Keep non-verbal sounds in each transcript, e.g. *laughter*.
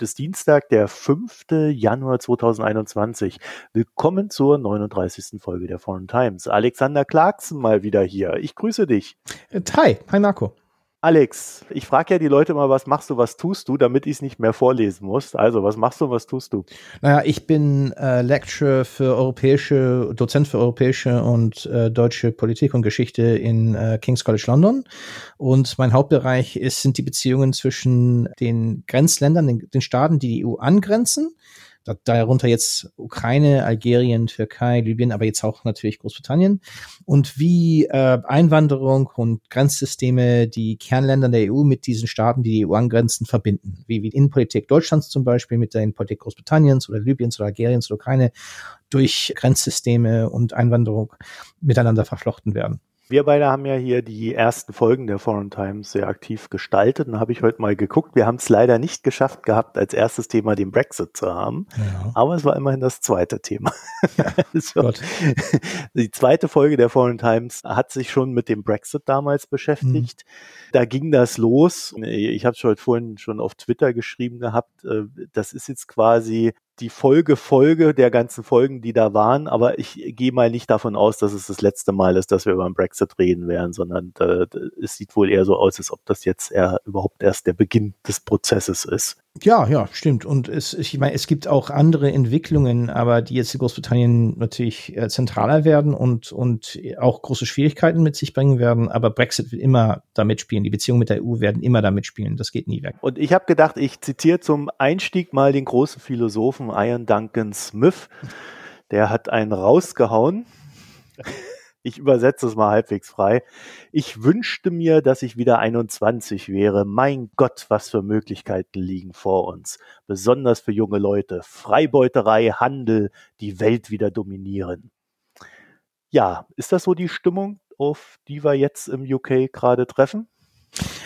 Heute ist Dienstag, der 5. Januar 2021. Willkommen zur 39. Folge der Foreign Times. Alexander Clarkson mal wieder hier. Ich grüße dich. Äh, hi, hi Marco. Alex, ich frage ja die Leute mal, was machst du, was tust du, damit ich es nicht mehr vorlesen muss. Also, was machst du, was tust du? Naja, ich bin äh, Lecturer für europäische, Dozent für europäische und äh, deutsche Politik und Geschichte in äh, King's College London. Und mein Hauptbereich ist, sind die Beziehungen zwischen den Grenzländern, den, den Staaten, die die EU angrenzen darunter jetzt Ukraine, Algerien, Türkei, Libyen, aber jetzt auch natürlich Großbritannien. Und wie äh, Einwanderung und Grenzsysteme die Kernländer der EU mit diesen Staaten, die die EU angrenzen, verbinden. Wie, wie Innenpolitik Deutschlands zum Beispiel mit der Innenpolitik Großbritanniens oder Libyens oder Algeriens oder Ukraine durch Grenzsysteme und Einwanderung miteinander verflochten werden. Wir beide haben ja hier die ersten Folgen der Foreign Times sehr aktiv gestaltet und habe ich heute mal geguckt. Wir haben es leider nicht geschafft gehabt, als erstes Thema den Brexit zu haben, ja. aber es war immerhin das zweite Thema. Ja, *laughs* so. Die zweite Folge der Foreign Times hat sich schon mit dem Brexit damals beschäftigt. Mhm. Da ging das los. Ich habe es heute vorhin schon auf Twitter geschrieben gehabt. Äh, das ist jetzt quasi die Folge Folge der ganzen Folgen, die da waren, aber ich gehe mal nicht davon aus, dass es das letzte Mal ist, dass wir über den Brexit reden werden, sondern äh, es sieht wohl eher so aus, als ob das jetzt eher überhaupt erst der Beginn des Prozesses ist. Ja, ja, stimmt. Und es, ich meine, es gibt auch andere Entwicklungen, aber die jetzt in Großbritannien natürlich äh, zentraler werden und, und auch große Schwierigkeiten mit sich bringen werden. Aber Brexit wird immer damit spielen. Die Beziehungen mit der EU werden immer damit spielen. Das geht nie weg. Und ich habe gedacht, ich zitiere zum Einstieg mal den großen Philosophen Ian Duncan Smith. Der hat einen rausgehauen ich übersetze es mal halbwegs frei. Ich wünschte mir, dass ich wieder 21 wäre. Mein Gott, was für Möglichkeiten liegen vor uns. Besonders für junge Leute. Freibeuterei, Handel, die Welt wieder dominieren. Ja, ist das so die Stimmung, auf die wir jetzt im UK gerade treffen?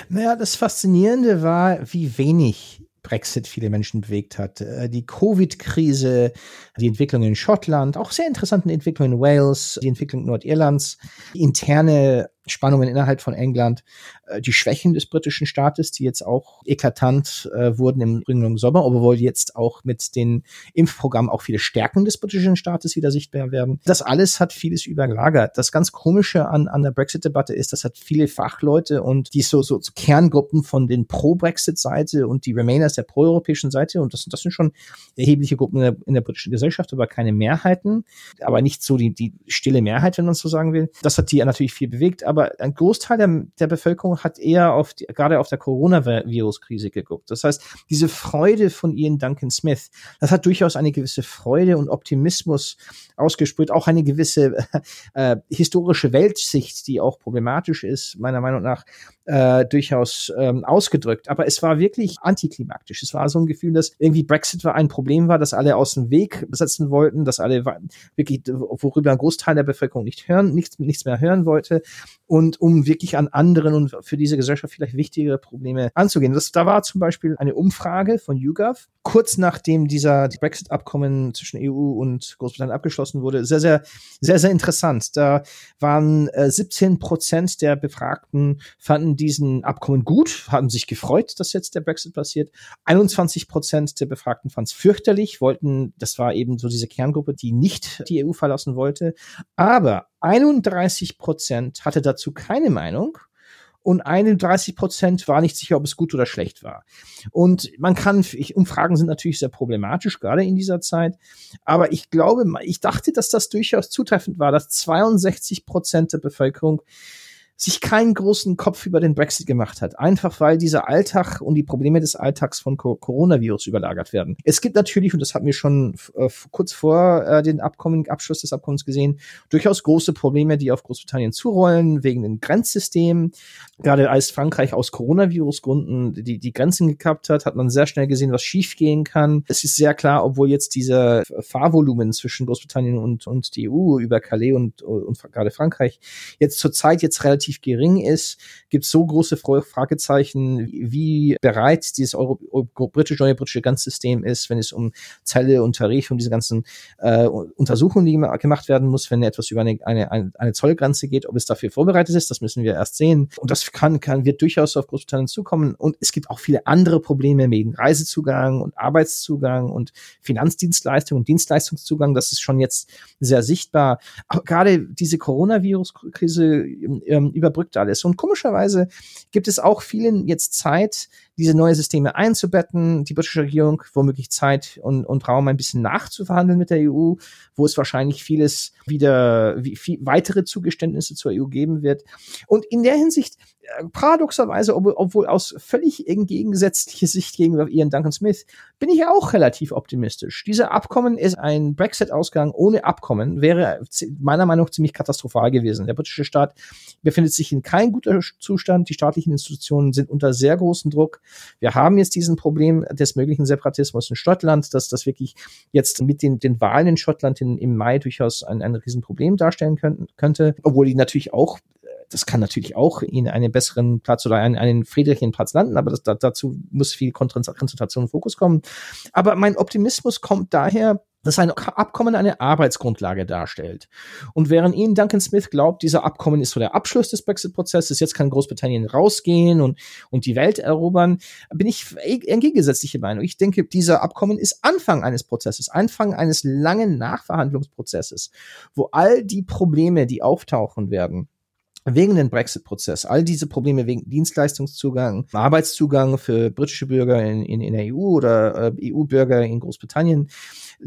Naja, das Faszinierende war, wie wenig Brexit viele Menschen bewegt hat. Äh, die Covid-Krise, die Entwicklung in Schottland, auch sehr interessante Entwicklungen in Wales, die Entwicklung Nordirlands, die interne Spannungen innerhalb von England, äh, die Schwächen des britischen Staates, die jetzt auch eklatant äh, wurden im Frühling Sommer, obwohl jetzt auch mit den Impfprogrammen auch viele Stärken des britischen Staates wieder sichtbar werden. Das alles hat vieles überlagert. Das ganz Komische an, an der Brexit-Debatte ist, das hat viele Fachleute und die so, so Kerngruppen von den Pro-Brexit-Seite und die Remainers der pro-europäischen Seite und das, das sind schon erhebliche Gruppen in der, in der britischen Gesellschaft, aber keine Mehrheiten, aber nicht so die, die stille Mehrheit, wenn man so sagen will. Das hat die natürlich viel bewegt, aber ein Großteil der, der Bevölkerung hat eher auf die, gerade auf der Coronavirus-Krise geguckt. Das heißt, diese Freude von Ian Duncan Smith, das hat durchaus eine gewisse Freude und Optimismus ausgesprüht, auch eine gewisse *laughs* äh, historische Weltsicht, die auch problematisch ist, meiner Meinung nach, äh, durchaus ähm, ausgedrückt. Aber es war wirklich antiklimaktisch. Es war so ein Gefühl, dass irgendwie Brexit war ein Problem war, dass alle aus dem Weg setzen wollten, dass alle wirklich, worüber ein Großteil der Bevölkerung nicht hören, nichts, nichts mehr hören wollte. Und um wirklich an anderen und für diese Gesellschaft vielleicht wichtigere Probleme anzugehen. Das, da war zum Beispiel eine Umfrage von YouGov, kurz nachdem dieser Brexit-Abkommen zwischen EU und Großbritannien abgeschlossen wurde. Sehr, sehr, sehr, sehr interessant. Da waren äh, 17 Prozent der Befragten fanden diesen Abkommen gut, haben sich gefreut, dass jetzt der Brexit passiert. 21 Prozent der Befragten fanden es fürchterlich, wollten, das war eben so diese Kerngruppe, die nicht die EU verlassen wollte. Aber 31 Prozent hatte dazu keine Meinung und 31 Prozent war nicht sicher, ob es gut oder schlecht war. Und man kann, ich, Umfragen sind natürlich sehr problematisch, gerade in dieser Zeit. Aber ich glaube, ich dachte, dass das durchaus zutreffend war, dass 62 Prozent der Bevölkerung sich keinen großen Kopf über den Brexit gemacht hat. Einfach weil dieser Alltag und die Probleme des Alltags von Co Coronavirus überlagert werden. Es gibt natürlich, und das hatten wir schon äh, kurz vor äh, den Abkommen, Abschluss des Abkommens gesehen, durchaus große Probleme, die auf Großbritannien zurollen, wegen den Grenzsystemen. Gerade als Frankreich aus Coronavirus-Gründen die, die Grenzen gekappt hat, hat man sehr schnell gesehen, was schiefgehen kann. Es ist sehr klar, obwohl jetzt diese Fahrvolumen zwischen Großbritannien und, und die EU über Calais und, und gerade Frankreich jetzt zurzeit jetzt relativ relativ gering ist, gibt es so große Fragezeichen, wie bereit dieses Euro britische, neue britische Ganzsystem ist, wenn es um Zelle und Tarif und diese ganzen äh, Untersuchungen, die gemacht werden muss, wenn etwas über eine, eine, eine Zollgrenze geht, ob es dafür vorbereitet ist, das müssen wir erst sehen. Und das kann, kann wird durchaus auf Großbritannien zukommen. Und es gibt auch viele andere Probleme wegen Reisezugang und Arbeitszugang und Finanzdienstleistungen und Dienstleistungszugang. Das ist schon jetzt sehr sichtbar. Aber gerade diese Coronavirus-Krise ähm, überbrückt alles. Und komischerweise gibt es auch vielen jetzt Zeit, diese neue Systeme einzubetten, die britische Regierung womöglich Zeit und, und Raum ein bisschen nachzuverhandeln mit der EU, wo es wahrscheinlich vieles wieder, wie, viel weitere Zugeständnisse zur EU geben wird. Und in der Hinsicht, äh, paradoxerweise, ob, obwohl aus völlig entgegengesetzlicher Sicht gegenüber Ian Duncan Smith, bin ich auch relativ optimistisch. Dieser Abkommen ist ein Brexit-Ausgang ohne Abkommen, wäre meiner Meinung nach ziemlich katastrophal gewesen. Der britische Staat befindet sich in kein guter Zustand. Die staatlichen Institutionen sind unter sehr großem Druck. Wir haben jetzt diesen Problem des möglichen Separatismus in Schottland, dass das wirklich jetzt mit den, den Wahlen in Schottland in, im Mai durchaus ein, ein Riesenproblem darstellen könnten, könnte, obwohl die natürlich auch das kann natürlich auch in einen besseren Platz oder einen, einen friedlichen Platz landen, aber das, da, dazu muss viel Konzentration und Fokus kommen. Aber mein Optimismus kommt daher, dass ein Abkommen eine Arbeitsgrundlage darstellt. Und während Ian Duncan Smith glaubt, dieser Abkommen ist so der Abschluss des Brexit-Prozesses, jetzt kann Großbritannien rausgehen und, und die Welt erobern, bin ich entgegengesetzliche Meinung. Ich denke, dieser Abkommen ist Anfang eines Prozesses, Anfang eines langen Nachverhandlungsprozesses, wo all die Probleme, die auftauchen werden, wegen dem Brexit-Prozess, all diese Probleme wegen Dienstleistungszugang, Arbeitszugang für britische Bürger in, in, in der EU oder äh, EU-Bürger in Großbritannien,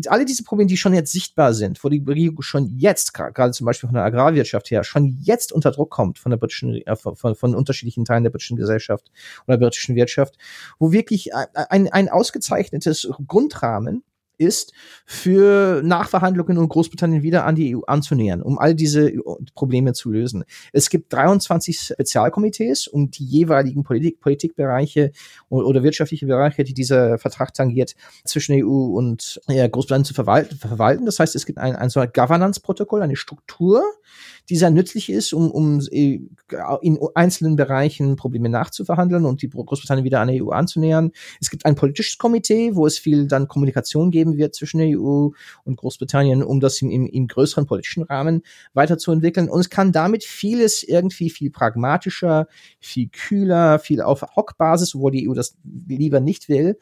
alle diese Probleme, die schon jetzt sichtbar sind, wo die Regierung schon jetzt, gerade zum Beispiel von der Agrarwirtschaft her, schon jetzt unter Druck kommt von der britischen, äh, von, von unterschiedlichen Teilen der britischen Gesellschaft oder britischen Wirtschaft, wo wirklich ein, ein ausgezeichnetes Grundrahmen ist, für Nachverhandlungen und Großbritannien wieder an die EU anzunähern, um all diese Probleme zu lösen. Es gibt 23 Spezialkomitees, um die jeweiligen Politik, Politikbereiche oder wirtschaftliche Bereiche, die dieser Vertrag tangiert, zwischen EU und äh, Großbritannien zu verwalten, verwalten. Das heißt, es gibt ein, ein so ein Governance-Protokoll, eine Struktur, die sehr nützlich ist, um, um äh, in einzelnen Bereichen Probleme nachzuverhandeln und die Großbritannien wieder an der EU anzunähern. Es gibt ein politisches Komitee, wo es viel dann Kommunikation geben wird zwischen der EU und Großbritannien, um das im, im, im größeren politischen Rahmen weiterzuentwickeln. Und es kann damit vieles irgendwie viel pragmatischer, viel kühler, viel auf Hockbasis, obwohl die EU das lieber nicht will.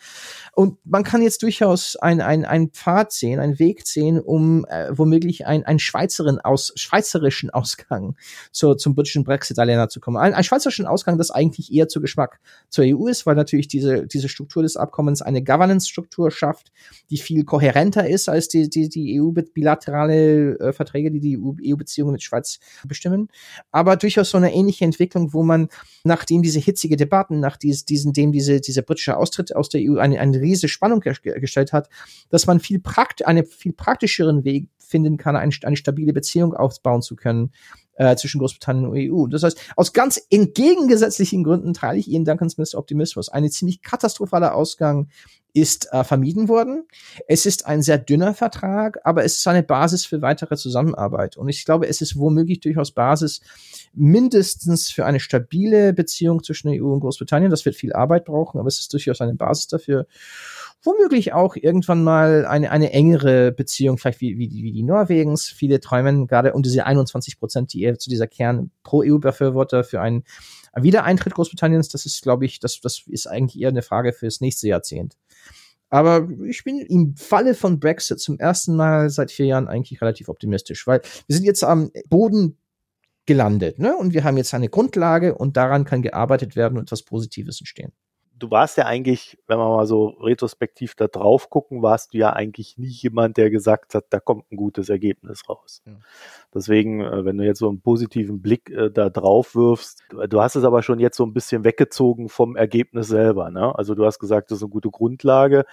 Und man kann jetzt durchaus ein, ein, ein Pfad sehen, einen Weg sehen, um äh, womöglich ein, ein Schweizerin aus, schweizerischen Ausgang zur, zum britischen Brexit-Allianz zu kommen. Ein, ein schweizerischen Ausgang, das eigentlich eher zu Geschmack zur EU ist, weil natürlich diese, diese Struktur des Abkommens eine Governance-Struktur schafft, die viel kohärenter ist als die, die, die EU-bilaterale äh, Verträge, die die EU-Beziehungen mit Schweiz bestimmen. Aber durchaus so eine ähnliche Entwicklung, wo man, nachdem diese hitzige Debatten, nach dies, diesen, dem diese, dieser britische Austritt aus der EU eine, eine riesige Spannung gestellt hat, dass man viel prakt, eine viel praktischeren Weg finden kann, eine, eine stabile Beziehung aufbauen zu können äh, zwischen Großbritannien und EU. Das heißt, aus ganz entgegengesetzlichen Gründen teile ich Ihnen Duncan Smiths Optimismus. Ein ziemlich katastrophaler Ausgang ist äh, vermieden worden. Es ist ein sehr dünner Vertrag, aber es ist eine Basis für weitere Zusammenarbeit. Und ich glaube, es ist womöglich durchaus Basis mindestens für eine stabile Beziehung zwischen der EU und Großbritannien. Das wird viel Arbeit brauchen, aber es ist durchaus eine Basis dafür womöglich auch irgendwann mal eine, eine engere Beziehung, vielleicht wie, wie, wie die Norwegens. Viele träumen gerade um diese 21 Prozent, die eher zu dieser Kern pro EU-Befürworter für einen Wiedereintritt Großbritanniens. Das ist, glaube ich, das, das ist eigentlich eher eine Frage fürs nächste Jahrzehnt. Aber ich bin im Falle von Brexit zum ersten Mal seit vier Jahren eigentlich relativ optimistisch, weil wir sind jetzt am Boden gelandet, ne? Und wir haben jetzt eine Grundlage und daran kann gearbeitet werden und etwas Positives entstehen du warst ja eigentlich, wenn wir mal so retrospektiv da drauf gucken, warst du ja eigentlich nie jemand, der gesagt hat, da kommt ein gutes Ergebnis raus. Ja. Deswegen, äh, wenn du jetzt so einen positiven Blick äh, da drauf wirfst, du hast es aber schon jetzt so ein bisschen weggezogen vom Ergebnis selber. Ne? Also du hast gesagt, das ist eine gute Grundlage,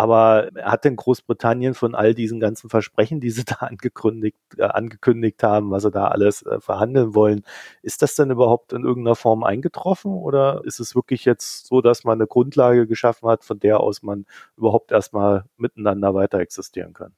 Aber hat denn Großbritannien von all diesen ganzen Versprechen, die sie *laughs* da angekündigt, äh, angekündigt haben, was sie da alles äh, verhandeln wollen, ist das denn überhaupt in irgendeiner Form eingetroffen oder ist es wirklich jetzt so, dass man eine Grundlage geschaffen hat, von der aus man überhaupt erstmal miteinander weiter existieren kann?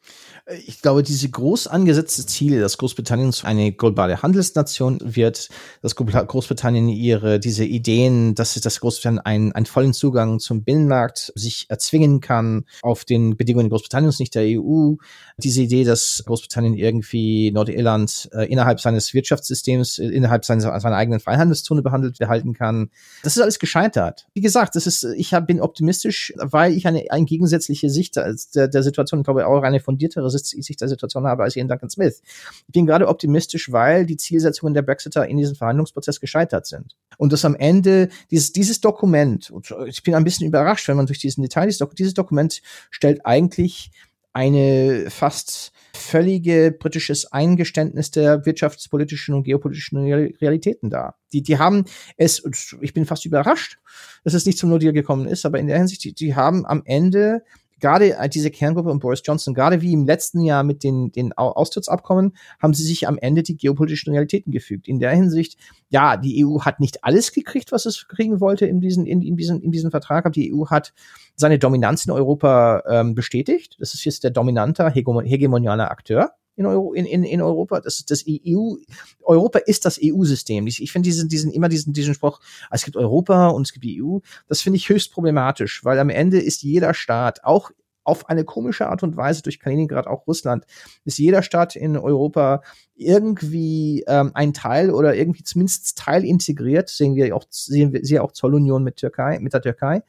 Äh, ich glaube, diese groß angesetzte Ziele, dass Großbritannien eine globale Handelsnation wird, dass Großbritannien ihre, diese Ideen, dass, dass Großbritannien einen, einen vollen Zugang zum Binnenmarkt sich erzwingen kann, auf den Bedingungen Großbritanniens, nicht der EU. Diese Idee, dass Großbritannien irgendwie Nordirland äh, innerhalb seines Wirtschaftssystems, äh, innerhalb seines, seiner eigenen Freihandelszone behandelt behalten kann, das ist alles gescheitert. Wie gesagt, das ist, ich hab, bin optimistisch, weil ich eine, eine gegensätzliche Sicht der, der Situation, ich glaube auch eine fundiertere Sicht der Situation habe als Ian Duncan Smith. Ich bin gerade optimistisch, weil die Zielsetzungen der Brexiter in diesem Verhandlungsprozess gescheitert sind. Und dass am Ende dieses, dieses Dokument, ich bin ein bisschen überrascht, wenn man durch diesen Detail, dieses Dokument stellt eigentlich eine fast völlige britisches Eingeständnis der wirtschaftspolitischen und geopolitischen Realitäten dar. Die, die haben es, ich bin fast überrascht, dass es nicht zum No-Deal gekommen ist, aber in der Hinsicht, die, die haben am Ende gerade äh, diese Kerngruppe und Boris Johnson, gerade wie im letzten Jahr mit den, den Austrittsabkommen, haben sie sich am Ende die geopolitischen Realitäten gefügt. In der Hinsicht, ja, die EU hat nicht alles gekriegt, was es kriegen wollte in diesem, in, in diesem, in diesem Vertrag, aber die EU hat seine Dominanz in Europa ähm, bestätigt. Das ist jetzt der dominante, hegemoniale Akteur in, Euro, in, in, in Europa. Das das EU. Europa ist das EU-System. Ich, finde diesen, diesen, immer diesen, diesen Spruch, ah, es gibt Europa und es gibt die EU. Das finde ich höchst problematisch, weil am Ende ist jeder Staat, auch auf eine komische Art und Weise durch Kaliningrad auch Russland, ist jeder Staat in Europa irgendwie ähm, ein Teil oder irgendwie zumindest Teil integriert, sehen wir auch, sehen wir, sehen auch Zollunion mit Türkei, mit der Türkei,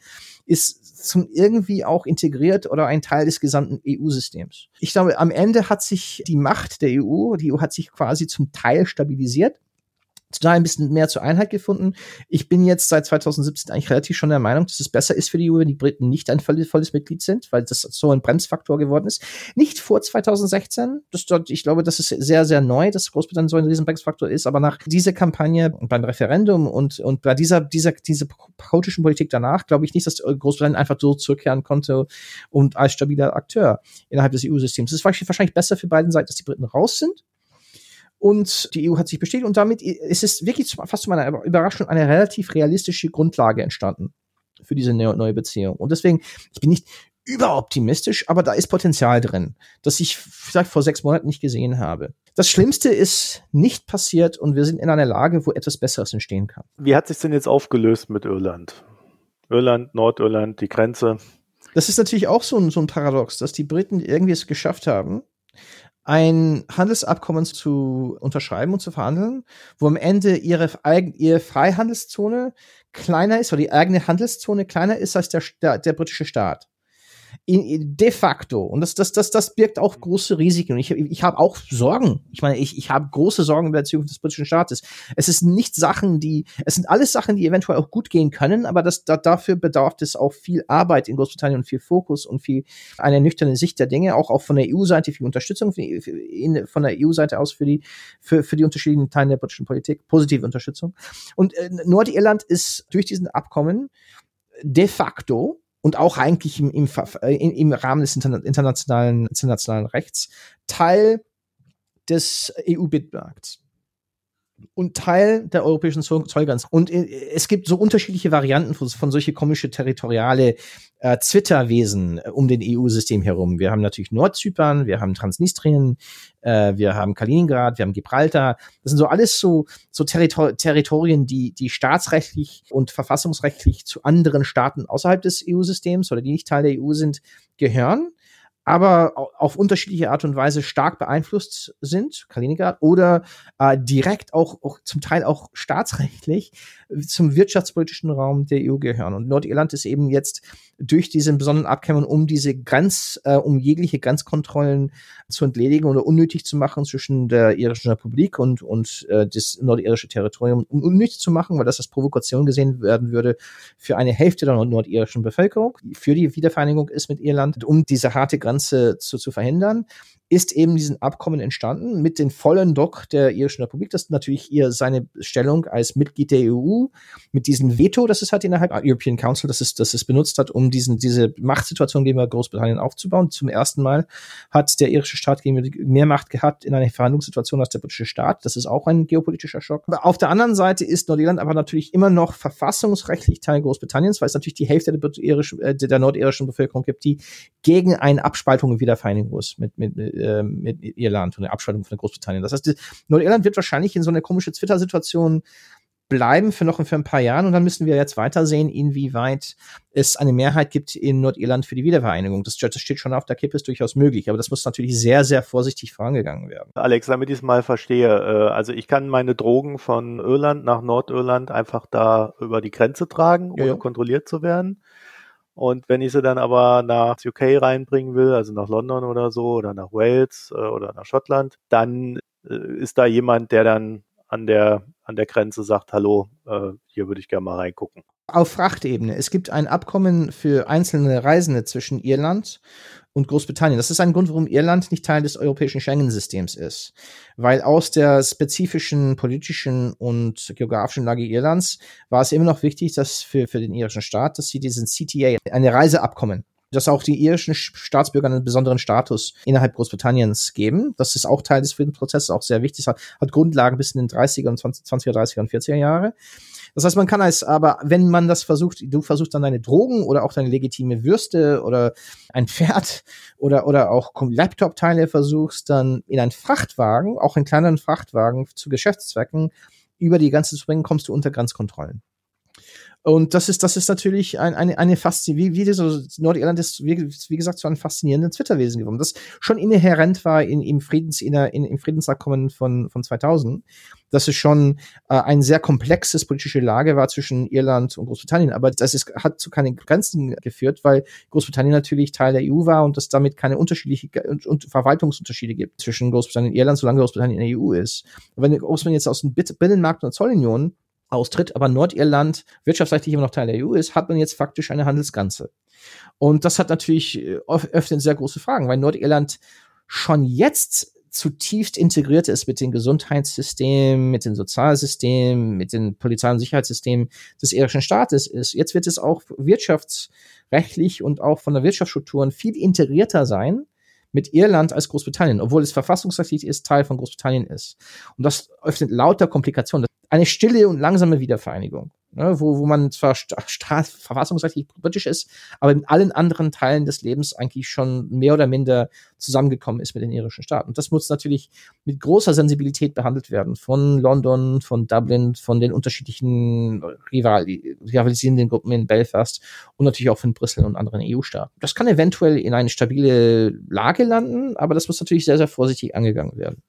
ist zum irgendwie auch integriert oder ein Teil des gesamten EU-Systems. Ich glaube, am Ende hat sich die Macht der EU, die EU hat sich quasi zum Teil stabilisiert total ein bisschen mehr zur Einheit gefunden. Ich bin jetzt seit 2017 eigentlich relativ schon der Meinung, dass es besser ist für die EU, wenn die Briten nicht ein volles, Mitglied sind, weil das so ein Bremsfaktor geworden ist. Nicht vor 2016. Das ich glaube, das ist sehr, sehr neu, dass Großbritannien so ein riesen Bremsfaktor ist. Aber nach dieser Kampagne beim Referendum und, und bei dieser, dieser, dieser chaotischen Politik danach, glaube ich nicht, dass Großbritannien einfach so zurückkehren konnte und als stabiler Akteur innerhalb des EU-Systems. Es ist wahrscheinlich besser für beiden Seiten, dass die Briten raus sind und die EU hat sich bestätigt und damit ist es wirklich fast zu meiner Überraschung eine relativ realistische Grundlage entstanden für diese neue Beziehung. Und deswegen, ich bin nicht überoptimistisch, aber da ist Potenzial drin, das ich vielleicht vor sechs Monaten nicht gesehen habe. Das Schlimmste ist nicht passiert und wir sind in einer Lage, wo etwas Besseres entstehen kann. Wie hat sich denn jetzt aufgelöst mit Irland? Irland, Nordirland, die Grenze? Das ist natürlich auch so ein, so ein Paradox, dass die Briten irgendwie es geschafft haben, ein Handelsabkommen zu unterschreiben und zu verhandeln, wo am Ende ihre, ihre Freihandelszone kleiner ist oder die eigene Handelszone kleiner ist als der, der, der britische Staat de facto, und das, das, das, das birgt auch große Risiken. Und ich, ich habe auch Sorgen. Ich meine, ich, ich habe große Sorgen über die Zukunft des britischen Staates. Es ist nicht Sachen, die, es sind alles Sachen, die eventuell auch gut gehen können, aber das, da, dafür bedarf es auch viel Arbeit in Großbritannien und viel Fokus und viel eine nüchterne Sicht der Dinge, auch, auch von der EU-Seite, viel Unterstützung in, von der EU-Seite aus für die, für, für die unterschiedlichen Teile der britischen Politik, positive Unterstützung. Und äh, Nordirland ist durch diesen Abkommen de facto und auch eigentlich im, im, äh, im Rahmen des internationalen, internationalen Rechts Teil des EU-Bittmarkts und Teil der europäischen Zollgrenze. Und äh, es gibt so unterschiedliche Varianten von, von solche komische territoriale äh, Zwitterwesen äh, um den EU-System herum. Wir haben natürlich Nordzypern, wir haben Transnistrien, äh, wir haben Kaliningrad, wir haben Gibraltar. Das sind so alles so, so Territor Territorien, die, die staatsrechtlich und verfassungsrechtlich zu anderen Staaten außerhalb des EU-Systems oder die nicht Teil der EU sind, gehören aber auf unterschiedliche Art und Weise stark beeinflusst sind, Kaliningrad, oder äh, direkt auch, auch zum Teil auch staatsrechtlich zum wirtschaftspolitischen Raum der EU gehören. Und Nordirland ist eben jetzt durch diese besonderen Abkommen, um diese Grenz, äh, um jegliche Grenzkontrollen zu entledigen oder unnötig zu machen zwischen der irischen Republik und, und äh, das nordirische Territorium, um unnötig zu machen, weil das als Provokation gesehen werden würde für eine Hälfte der nordirischen Bevölkerung, für die Wiedervereinigung ist mit Irland, um diese harte Grenze Ganze zu, zu verhindern ist eben diesen Abkommen entstanden mit den vollen Druck der irischen Republik. Das natürlich ihr seine Stellung als Mitglied der EU mit diesem Veto, das es hat innerhalb der European Council, das es, das es benutzt hat, um diesen, diese Machtsituation gegenüber Großbritannien aufzubauen. Zum ersten Mal hat der irische Staat mehr Macht gehabt in einer Verhandlungssituation als der britische Staat. Das ist auch ein geopolitischer Schock. Auf der anderen Seite ist Nordirland aber natürlich immer noch verfassungsrechtlich Teil Großbritanniens, weil es natürlich die Hälfte der, äh, der nordirischen Bevölkerung gibt, die gegen eine Abspaltung und Wiedervereinigung ist mit, mit, mit äh, mit Irland und der Abspaltung von Großbritannien. Das heißt, Nordirland wird wahrscheinlich in so einer komischen Twitter-Situation bleiben für noch für ein paar Jahre und dann müssen wir jetzt weitersehen, inwieweit es eine Mehrheit gibt in Nordirland für die Wiedervereinigung. Das, das steht schon auf der Kippe, ist durchaus möglich, aber das muss natürlich sehr, sehr vorsichtig vorangegangen werden. Alex, damit ich es mal verstehe, äh, also ich kann meine Drogen von Irland nach Nordirland einfach da über die Grenze tragen, ohne ja, ja. kontrolliert zu werden. Und wenn ich sie dann aber nach UK reinbringen will, also nach London oder so, oder nach Wales äh, oder nach Schottland, dann äh, ist da jemand, der dann an der, an der Grenze sagt, hallo, äh, hier würde ich gerne mal reingucken. Auf Frachtebene. Es gibt ein Abkommen für einzelne Reisende zwischen Irland und Großbritannien. Das ist ein Grund, warum Irland nicht Teil des europäischen Schengen-Systems ist. Weil aus der spezifischen politischen und geografischen Lage Irlands war es immer noch wichtig, dass für, für den irischen Staat, dass sie diesen CTA, eine Reiseabkommen dass auch die irischen Staatsbürger einen besonderen Status innerhalb Großbritanniens geben. Das ist auch Teil des Friedensprozesses, auch sehr wichtig. Das hat, hat Grundlagen bis in den 30er und 20, 20er, 30er und 40er Jahre. Das heißt, man kann als, aber wenn man das versucht, du versuchst dann deine Drogen oder auch deine legitime Würste oder ein Pferd oder, oder auch Laptop-Teile versuchst, dann in einen Frachtwagen, auch in kleineren Frachtwagen zu Geschäftszwecken über die ganze zu bringen, kommst du unter Grenzkontrollen. Und das ist, das ist natürlich ein, eine, eine Faszinierende, wie, wie so Nordirland ist, wie, wie gesagt, so ein faszinierenden Twitter-Wesen geworden, das schon inhärent war in, im Friedens, in, in, im Friedensabkommen von, von 2000, dass es schon äh, ein sehr komplexes politische Lage war zwischen Irland und Großbritannien. Aber das ist, hat zu keinen Grenzen geführt, weil Großbritannien natürlich Teil der EU war und es damit keine unterschiedliche und, und Verwaltungsunterschiede gibt zwischen Großbritannien und Irland, solange Großbritannien in der EU ist. Und wenn Großbritannien jetzt aus dem Binnenmarkt und Zollunion austritt, aber Nordirland wirtschaftsrechtlich immer noch Teil der EU ist, hat man jetzt faktisch eine Handelsganze. Und das hat natürlich äh, öffnet sehr große Fragen, weil Nordirland schon jetzt zutiefst integriert ist mit den Gesundheitssystemen, mit den Sozialsystemen, mit den Polizei- und Sicherheitssystemen des irischen Staates ist. Jetzt wird es auch wirtschaftsrechtlich und auch von der Wirtschaftsstrukturen viel integrierter sein mit Irland als Großbritannien, obwohl es verfassungsrechtlich ist, Teil von Großbritannien ist. Und das öffnet lauter Komplikationen eine stille und langsame Wiedervereinigung, ne, wo, wo man zwar verfassungsrechtlich britisch ist, aber in allen anderen Teilen des Lebens eigentlich schon mehr oder minder zusammengekommen ist mit den irischen Staaten. Und das muss natürlich mit großer Sensibilität behandelt werden von London, von Dublin, von den unterschiedlichen Rival rivalisierenden Gruppen in Belfast und natürlich auch von Brüssel und anderen EU-Staaten. Das kann eventuell in eine stabile Lage landen, aber das muss natürlich sehr, sehr vorsichtig angegangen werden.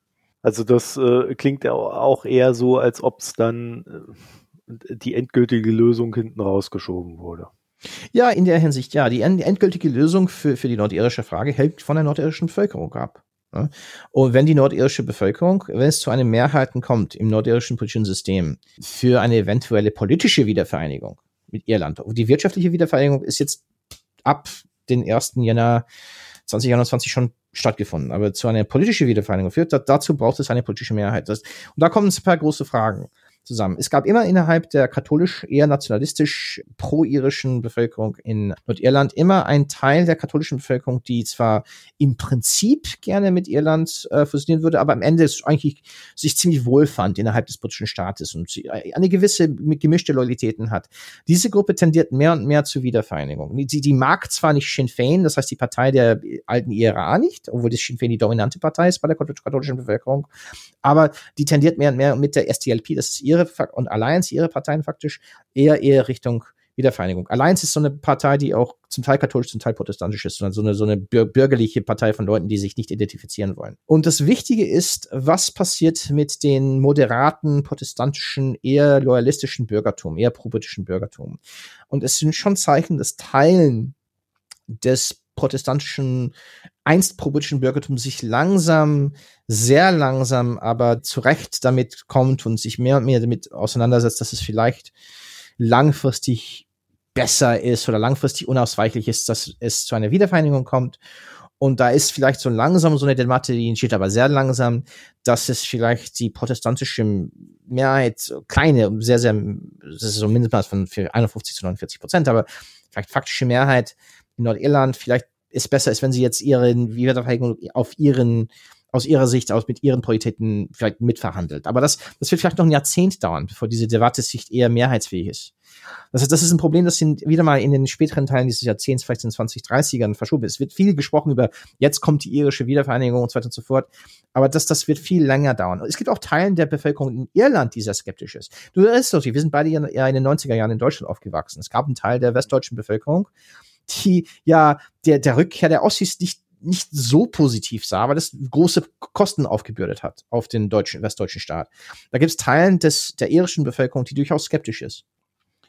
Also das äh, klingt auch eher so, als ob es dann äh, die endgültige Lösung hinten rausgeschoben wurde. Ja, in der Hinsicht, ja. Die endgültige Lösung für, für die nordirische Frage hängt von der nordirischen Bevölkerung ab. Ne? Und wenn die nordirische Bevölkerung, wenn es zu einem Mehrheiten kommt im nordirischen politischen System für eine eventuelle politische Wiedervereinigung mit Irland, die wirtschaftliche Wiedervereinigung ist jetzt ab den 1. Jänner 2021 schon stattgefunden. Aber zu einer politischen Wiedervereinigung führt, dazu braucht es eine politische Mehrheit. Das, und da kommen ein paar große Fragen zusammen. Es gab immer innerhalb der katholisch eher nationalistisch pro-irischen Bevölkerung in Nordirland immer ein Teil der katholischen Bevölkerung, die zwar im Prinzip gerne mit Irland äh, fusionieren würde, aber am Ende eigentlich sich ziemlich wohl fand innerhalb des britischen Staates und eine gewisse gemischte Loyalitäten hat. Diese Gruppe tendiert mehr und mehr zur Wiedervereinigung. Die, die mag zwar nicht Sinn Fein, das heißt die Partei der alten IRA nicht, obwohl das Sinn Fein die dominante Partei ist bei der katholischen Bevölkerung, aber die tendiert mehr und mehr mit der STLP, das ist ihre ihre und Alliance, ihre Parteien faktisch eher eher Richtung Wiedervereinigung. Alliance ist so eine Partei, die auch zum Teil katholisch, zum Teil protestantisch ist, sondern so eine, so eine bürgerliche Partei von Leuten, die sich nicht identifizieren wollen. Und das Wichtige ist, was passiert mit den moderaten, protestantischen, eher loyalistischen Bürgertum, eher probritischen Bürgertum. Und es sind schon Zeichen des Teilen des protestantischen, einst probritischen Bürgertum sich langsam, sehr langsam, aber zurecht damit kommt und sich mehr und mehr damit auseinandersetzt, dass es vielleicht langfristig besser ist oder langfristig unausweichlich ist, dass es zu einer Wiedervereinigung kommt. Und da ist vielleicht so langsam so eine Debatte, die entsteht aber sehr langsam, dass es vielleicht die protestantische Mehrheit, kleine, sehr, sehr, das ist so mindestens von 51 zu 49 Prozent, aber vielleicht faktische Mehrheit in Nordirland vielleicht ist besser ist, wenn sie jetzt ihren Wiederverteidigung auf ihren aus ihrer Sicht aus mit ihren Prioritäten vielleicht mitverhandelt. Aber das, das wird vielleicht noch ein Jahrzehnt dauern, bevor diese Debatte sich eher mehrheitsfähig ist. Das heißt, das ist ein Problem, das sind wieder mal in den späteren Teilen dieses Jahrzehnts, vielleicht in den 2030ern verschoben. Es wird viel gesprochen über, jetzt kommt die irische Wiedervereinigung und so weiter und so fort. Aber das, das wird viel länger dauern. Es gibt auch Teilen der Bevölkerung in Irland, die sehr skeptisch ist. Du erinnerst dich, wir sind beide ja in den 90er Jahren in Deutschland aufgewachsen. Es gab einen Teil der westdeutschen Bevölkerung, die ja der, der Rückkehr der Ossis nicht nicht so positiv sah, weil das große Kosten aufgebürdet hat auf den deutschen, westdeutschen Staat. Da gibt es Teilen des, der irischen Bevölkerung, die durchaus skeptisch ist.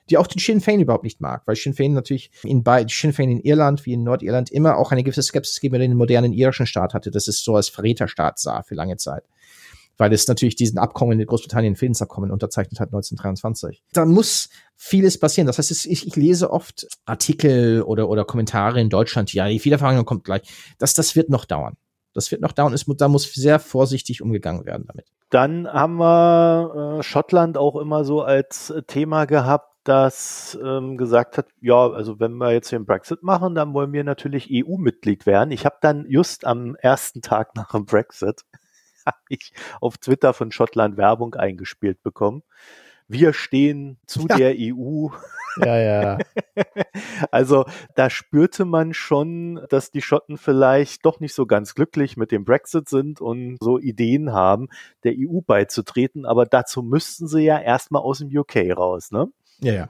Die auch den Sinn Fein überhaupt nicht mag, weil Sinn Fein natürlich in bei Sinn Fein in Irland wie in Nordirland immer auch eine gewisse Skepsis gegenüber den modernen irischen Staat hatte, dass es so als Verräterstaat sah für lange Zeit weil es natürlich diesen Abkommen in Großbritannien, Friedensabkommen unterzeichnet hat 1923. Da muss vieles passieren. Das heißt, ich, ich lese oft Artikel oder, oder Kommentare in Deutschland, ja, die Wiedervereinigung kommt gleich. Das, das wird noch dauern. Das wird noch dauern. Es, da muss sehr vorsichtig umgegangen werden damit. Dann haben wir äh, Schottland auch immer so als Thema gehabt, das ähm, gesagt hat, ja, also wenn wir jetzt den Brexit machen, dann wollen wir natürlich EU-Mitglied werden. Ich habe dann just am ersten Tag nach dem Brexit ich auf Twitter von Schottland Werbung eingespielt bekommen. Wir stehen zu ja. der EU. Ja, ja. *laughs* also da spürte man schon, dass die Schotten vielleicht doch nicht so ganz glücklich mit dem Brexit sind und so Ideen haben, der EU beizutreten. Aber dazu müssten sie ja erstmal aus dem UK raus, ne? Ja, ja.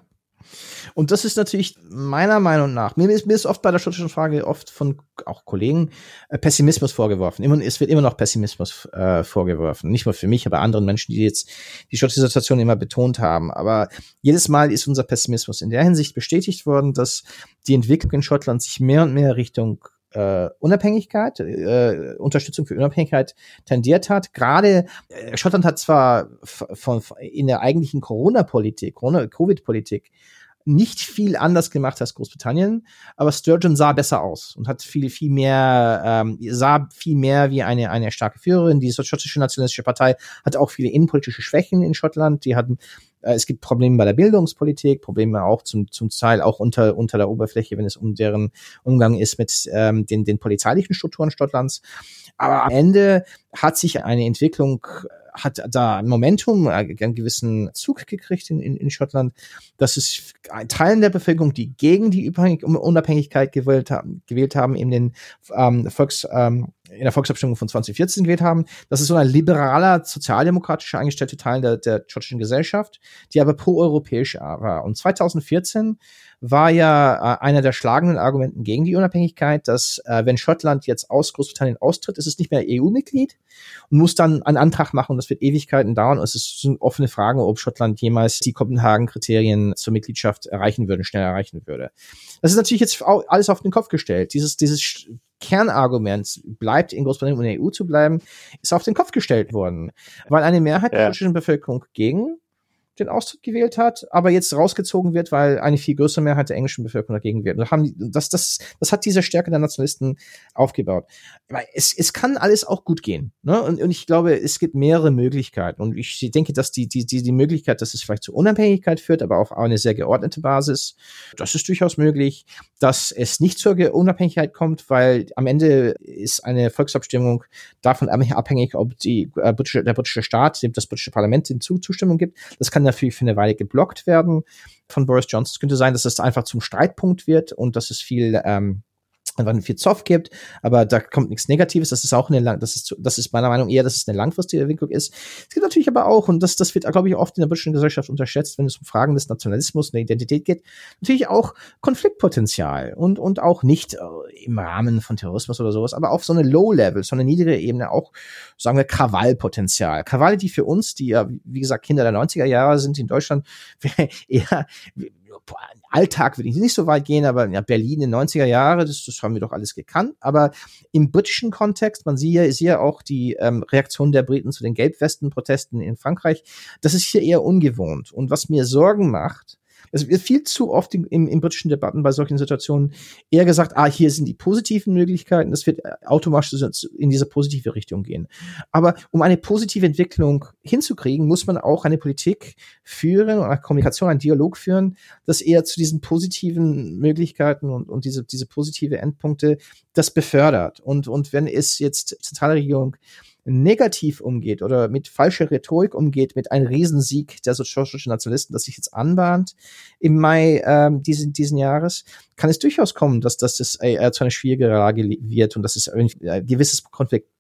Und das ist natürlich meiner Meinung nach, mir ist, mir ist oft bei der schottischen Frage oft von auch Kollegen äh, Pessimismus vorgeworfen. Immer, es wird immer noch Pessimismus äh, vorgeworfen. Nicht nur für mich, aber anderen Menschen, die jetzt die schottische Situation immer betont haben. Aber jedes Mal ist unser Pessimismus in der Hinsicht bestätigt worden, dass die Entwicklung in Schottland sich mehr und mehr Richtung äh, Unabhängigkeit, äh, Unterstützung für Unabhängigkeit tendiert hat. Gerade äh, Schottland hat zwar von, in der eigentlichen Corona-Politik, Covid-Politik, nicht viel anders gemacht als Großbritannien, aber Sturgeon sah besser aus und hat viel, viel mehr, ähm, sah viel mehr wie eine, eine starke Führerin. Die schottische nationalistische Partei hat auch viele innenpolitische Schwächen in Schottland. Die hatten äh, es gibt Probleme bei der Bildungspolitik, Probleme auch zum, zum Teil auch unter, unter der Oberfläche, wenn es um deren Umgang ist mit ähm, den, den polizeilichen Strukturen Schottlands. Aber am Ende hat sich eine Entwicklung hat da Momentum, äh, einen gewissen Zug gekriegt in, in, in Schottland, dass es Teilen der Bevölkerung, die gegen die Unabhängigkeit gewählt haben, gewählt haben in den ähm, Volks, ähm, in der Volksabstimmung von 2014 gewählt haben. Das ist so ein liberaler, sozialdemokratischer eingestellte Teil der, der schottischen Gesellschaft, die aber pro-europäisch war. Und 2014 war ja äh, einer der schlagenden Argumenten gegen die Unabhängigkeit, dass äh, wenn Schottland jetzt aus Großbritannien austritt, ist es nicht mehr EU-Mitglied und muss dann einen Antrag machen. Das wird Ewigkeiten dauern. Und es sind offene Fragen, ob Schottland jemals die Kopenhagen-Kriterien zur Mitgliedschaft erreichen würde, schnell erreichen würde. Das ist natürlich jetzt alles auf den Kopf gestellt. Dieses, dieses Kernargument bleibt in Großbritannien und in der EU zu bleiben, ist auf den Kopf gestellt worden, weil eine Mehrheit ja. der britischen Bevölkerung gegen den Austritt gewählt hat, aber jetzt rausgezogen wird, weil eine viel größere Mehrheit der englischen Bevölkerung dagegen wird. Das, haben, das, das, das hat diese Stärke der Nationalisten aufgebaut. Es, es kann alles auch gut gehen. Ne? Und, und ich glaube, es gibt mehrere Möglichkeiten. Und ich denke, dass die, die, die, die Möglichkeit, dass es vielleicht zur Unabhängigkeit führt, aber auf eine sehr geordnete Basis, das ist durchaus möglich. Dass es nicht zur Unabhängigkeit kommt, weil am Ende ist eine Volksabstimmung davon abhängig, ob die, äh, der britische Staat, das britische Parlament den Zustimmung gibt. Das kann dafür für eine Weile geblockt werden von Boris Johnson. Es könnte sein, dass es einfach zum Streitpunkt wird und dass es viel ähm, einfach viel Zoff gibt, aber da kommt nichts Negatives. Das ist auch eine lang, das ist, das ist meiner Meinung eher, dass es eine langfristige Entwicklung ist. Es gibt natürlich aber auch, und das, das wird, glaube ich, oft in der britischen Gesellschaft unterschätzt, wenn es um Fragen des Nationalismus und der Identität geht, natürlich auch Konfliktpotenzial und, und auch nicht äh, im Rahmen von Terrorismus oder sowas, aber auf so eine Low-Level, so eine niedrige Ebene auch, sagen wir, Krawallpotenzial. Krawalle, die für uns, die ja, wie gesagt, Kinder der 90er Jahre sind in Deutschland, *laughs* eher Alltag würde ich nicht so weit gehen, aber ja, Berlin in den 90er Jahre, das, das haben wir doch alles gekannt. Aber im britischen Kontext, man sieht ja, sieht ja auch die ähm, Reaktion der Briten zu den Gelbwesten-Protesten in Frankreich, das ist hier eher ungewohnt. Und was mir Sorgen macht, Es wird viel zu oft im, im, im britischen Debatten bei solchen Situationen eher gesagt, ah, hier sind die positiven Möglichkeiten, das wird automatisch in diese positive Richtung gehen. Aber um eine positive Entwicklung hinzukriegen, muss man auch eine Politik führen eine Kommunikation, einen Dialog führen, das eher zu diesen positiven Möglichkeiten und, und diese, diese positive Endpunkte das befördert. Und, und wenn es jetzt Zentralregierung negativ umgeht oder mit falscher Rhetorik umgeht, mit einem Riesensieg der sozialistischen Nationalisten, das sich jetzt anbahnt im Mai ähm, diesen, diesen Jahres, kann es durchaus kommen, dass, dass das äh, zu einer schwierigen Lage wird und dass es ein gewisses